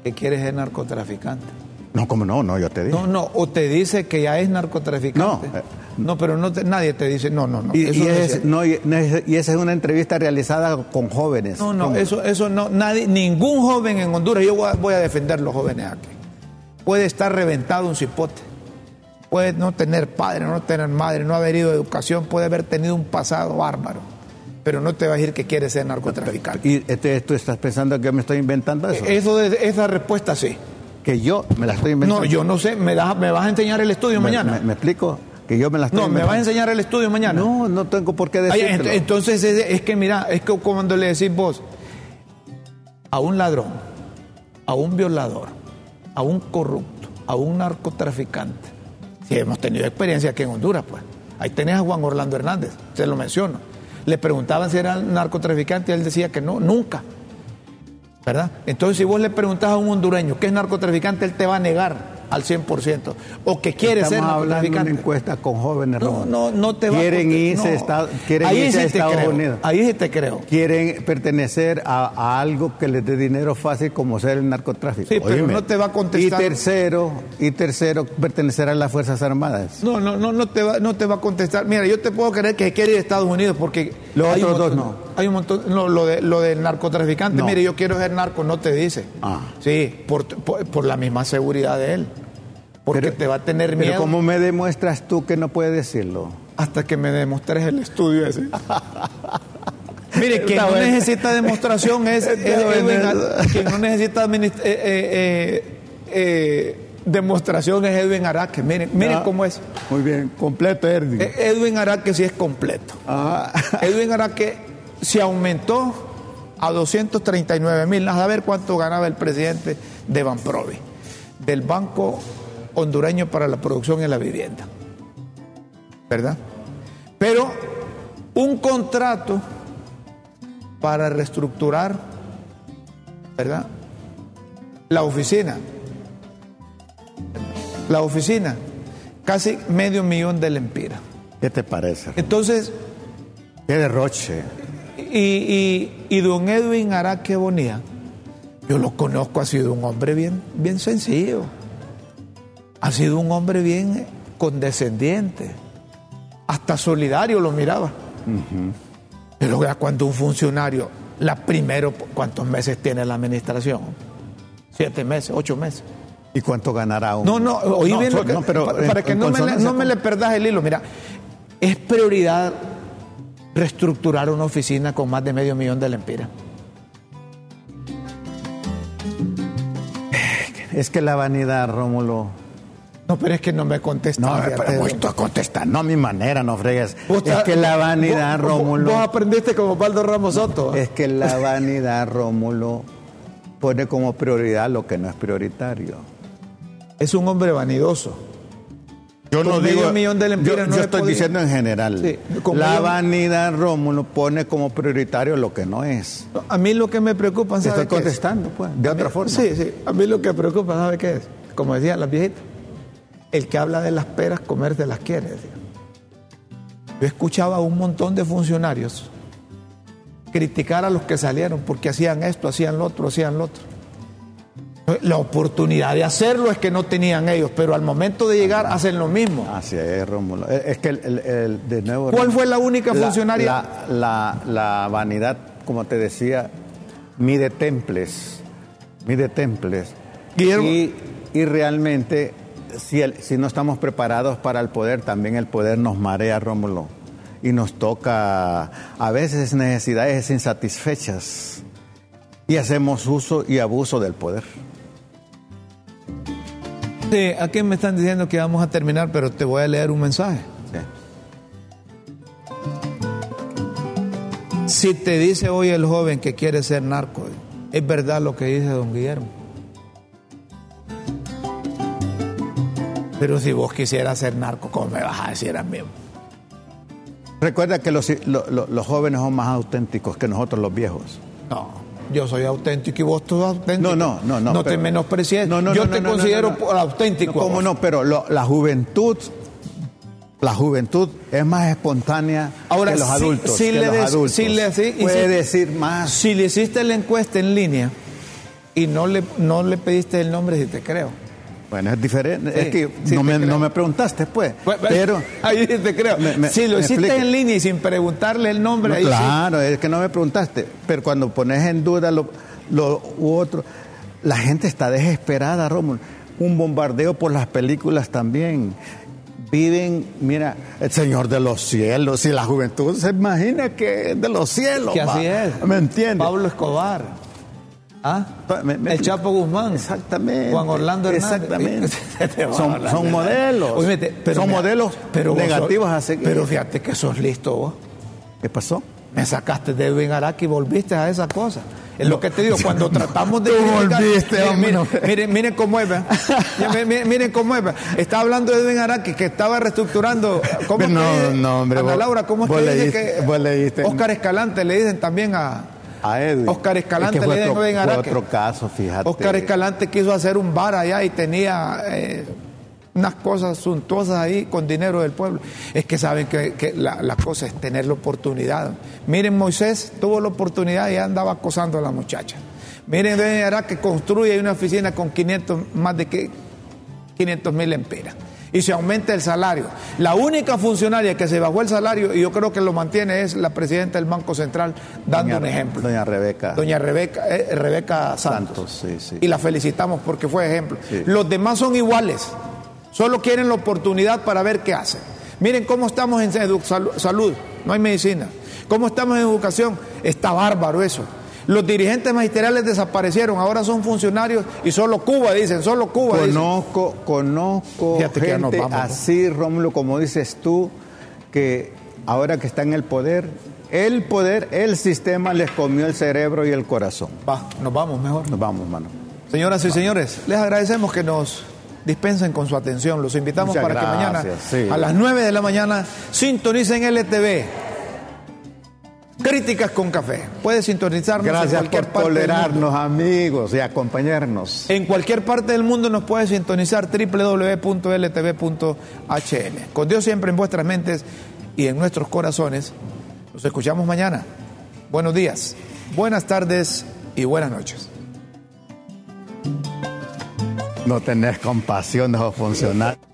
que quieres ser narcotraficante. No, como no, no, yo te digo. No, no, o te dice que ya es narcotraficante. No, eh, No, pero no te- nadie te dice, no, no, no. y, eso y no es es- cierto. no, y- no es- y esa es una entrevista realizada con jóvenes. No, no, ¿Cómo? eso, eso no, nadie, ningún joven en Honduras, yo voy a, voy a defender los jóvenes aquí. Puede estar reventado un cipote, puede no tener padre, no tener madre, no haber ido a educación, puede haber tenido un pasado bárbaro, pero no te va a decir que quiere ser narcotraficante. Y este, tú estás pensando que yo me estoy inventando eso. Eso de- esa respuesta sí. que yo me la estoy inventando. No, yo no sé, ¿me, vas a enseñar el estudio Me- mañana? Me, me explico? Que yo me la estoy no, ¿me vas a enseñar el estudio mañana? No, no tengo por qué decirlo. ent- entonces es, es que mira, es que cuando le decís vos a un ladrón, a un violador, a un corrupto, a un narcotraficante, si hemos tenido experiencia aquí en Honduras, pues. Ahí tenés a Juan Orlando Hernández, se lo menciono. Le preguntaban si era narcotraficante y él decía que no, nunca. ¿Verdad? Entonces, si vos le preguntás a un hondureño que es narcotraficante, él te va a negar al 100%. O que quiere Estamos ser hablando de una encuesta con jóvenes. No, no, no te va a Quieren irse, no. Estados- quieren Ahí irse a sí Estados creo, Unidos. Ahí sí te creo. Quieren pertenecer a, a algo que les dé dinero fácil como ser el narcotráfico. Sí, pero no te va a contestar. Y tercero, y tercero, pertenecer a las Fuerzas Armadas. No, no, no, no te va, no te va a contestar. Mira, yo te puedo creer que quiere ir a Estados Unidos porque Los otros dos no. Hay un montón, no, lo de lo del narcotraficante. No. Mire, yo quiero ser narco, no te dice. Ah. Sí, por, por, por la misma seguridad de él. Porque Pero- te va a tener Pero miedo ¿cómo me demuestras tú que no puedes decirlo? hasta que me demostrés el estudio ese. [LAUGHS] Mire, [LAUGHS] quien no necesita demostración es, es Edwin, eso. Ar- quien no necesita eh, eh, eh, eh, demostración es Edwin Araque. Miren, miren Ah, cómo es. Muy bien, completo. Eh, Edwin Araque sí es completo. Ah. Edwin Araque se aumentó a 239 mil. A ver cuánto ganaba el presidente de Banprovi, del Banco Hondureño para la Producción y la Vivienda. ¿Verdad? Pero un contrato para reestructurar, ¿verdad? La oficina. La oficina. Casi medio millón de lempiras. ¿Qué te parece? Entonces, Qué derroche. Y, y, y don Edwin Araque Bonía, yo lo conozco, ha sido un hombre bien, bien sencillo. Ha sido un hombre bien condescendiente. Hasta solidario lo miraba. Pero ya cuando un funcionario, la primero, ¿cuántos meses tiene la administración? Siete meses, ocho meses. ¿Y cuánto ganará un.? No, no, oí bien so- lo que- no, pero para, en- que en me, le, no me le perdas el hilo. Mira, es prioridad reestructurar una oficina con más de medio millón de lempiras. Es que la vanidad, Rómulo. No, pero es que no me contesta. No, pero puesto a contestar, no a mi manera, no fregues. Es que la vanidad, Rómulo. Vos aprendiste como Osvaldo Ramos Soto. Es que la [LAUGHS] vanidad, Rómulo, pone como prioridad lo que no es prioritario. Es un hombre vanidoso. Yo no digo. Millón de yo, no yo estoy diciendo en general. la vanidad, Rómulo, pone como prioritario lo que no es. a mí lo que me preocupa, ¿sabes Estoy contestando, pues, de otra forma. Sí, sí. A mí lo que me preocupa, ¿sabe qué es? Como decían las viejitas, el que habla de las peras, comerse las quiere. Yo escuchaba a un montón de funcionarios criticar a los que salieron porque hacían esto, hacían lo otro, hacían lo otro. La oportunidad de hacerlo es que no tenían ellos, pero al momento de llegar hacen lo mismo. Así es, Rómulo. Es que el, de nuevo. ¿Cuál fue la única funcionaria? La, vanidad, como te decía, mide temples, mide temples. Y, y, realmente, si, si no estamos preparados para el poder, también el poder nos marea, Rómulo. Y nos toca a veces necesidades insatisfechas. Y hacemos uso y abuso del poder. Sí, aquí me están diciendo que vamos a terminar, pero te voy a leer un mensaje. Si te dice hoy el joven que quiere ser narco, es verdad lo que dice don Guillermo. Pero si vos quisieras ser narco, ¿cómo me vas a decir a mí? Recuerda que los, los jóvenes son más auténticos que nosotros los viejos. No yo soy auténtico y vos sos auténtico. No, no, no. No, no te menosprecies. No, no, yo te considero auténtico. ¿Cómo no? Pero la juventud la juventud es más espontánea que los adultos. Si, le los adultos. le, Puede decir más. Si le hiciste la encuesta en línea y no le, no le pediste el nombre, si te creo. Bueno, es diferente. es que no, me, preguntaste, pues. pero. Ahí te creo. si lo hiciste en línea y sin preguntarle el nombre, ahí Claro, es que no me preguntaste. Pero cuando pones en duda lo, lo u otro, la gente está desesperada, Rómulo. Un bombardeo por las películas también. Viven, mira, el Señor de los cielos. Y la juventud se imagina que es de los cielos. Que así es. ¿Me entiendes? Pablo Escobar. ¿Ah? el Chapo Guzmán. Exactamente. Juan Orlando Hernández. Exactamente. [LAUGHS] son, modelos. son modelos pero negativos a seguir. Pero fíjate que sos listo vos. ¿Qué pasó? Me sacaste de Edwin Araki y volviste a esa cosa. Es lo que te digo, [LAUGHS] cuando tratamos de. miren, miren, cómo es, miren, cómo es. Está hablando de Edwin Araki que estaba reestructurando. ¿Cómo no, no, hombre. Ana Laura, ¿cómo es que dice que. Oscar Escalante le dicen también a a Edwin. Oscar Escalante le otro, fue otro caso, fíjate. Oscar Escalante quiso hacer un bar allá y tenía eh, unas cosas suntuosas ahí con dinero del pueblo. Es que saben que, la, cosa es tener la oportunidad. Miren, Moisés tuvo la oportunidad y andaba acosando a la muchacha. Miren, hará que construye una oficina con 500, más de 500 mil empiras y se aumenta el salario. La única funcionaria que se bajó el salario, y yo creo que lo mantiene, es la presidenta del Banco Central, dando un ejemplo. Doña Rebeca. Doña Rebeca, eh, Rebeca Santos. Y la felicitamos porque fue ejemplo. Los demás son iguales, solo quieren la oportunidad para ver qué hacen. Miren cómo estamos en salud, no hay medicina. ¿Cómo estamos en educación? Está bárbaro eso. Los dirigentes magisteriales desaparecieron, ahora son funcionarios y solo Cuba, dicen, solo Cuba. Conozco, conozco gente así, Rómulo, como dices tú, que ahora que está en el poder, el poder, el sistema les comió el cerebro y el corazón. Va, nos vamos mejor. Nos vamos, mano. Señoras y señores, les agradecemos que nos dispensen con su atención. Los invitamos para que mañana a las 9 de la mañana sintonicen LTV. Críticas con café. Puede sintonizarnos Gracias en cualquier por tolerarnos, amigos, y acompañarnos. En cualquier parte del mundo nos puede sintonizar www.ltv.hn. Con Dios siempre en vuestras mentes y en nuestros corazones. Nos escuchamos mañana. Buenos días, buenas tardes y buenas noches. No tenés compasión de los funcionarios.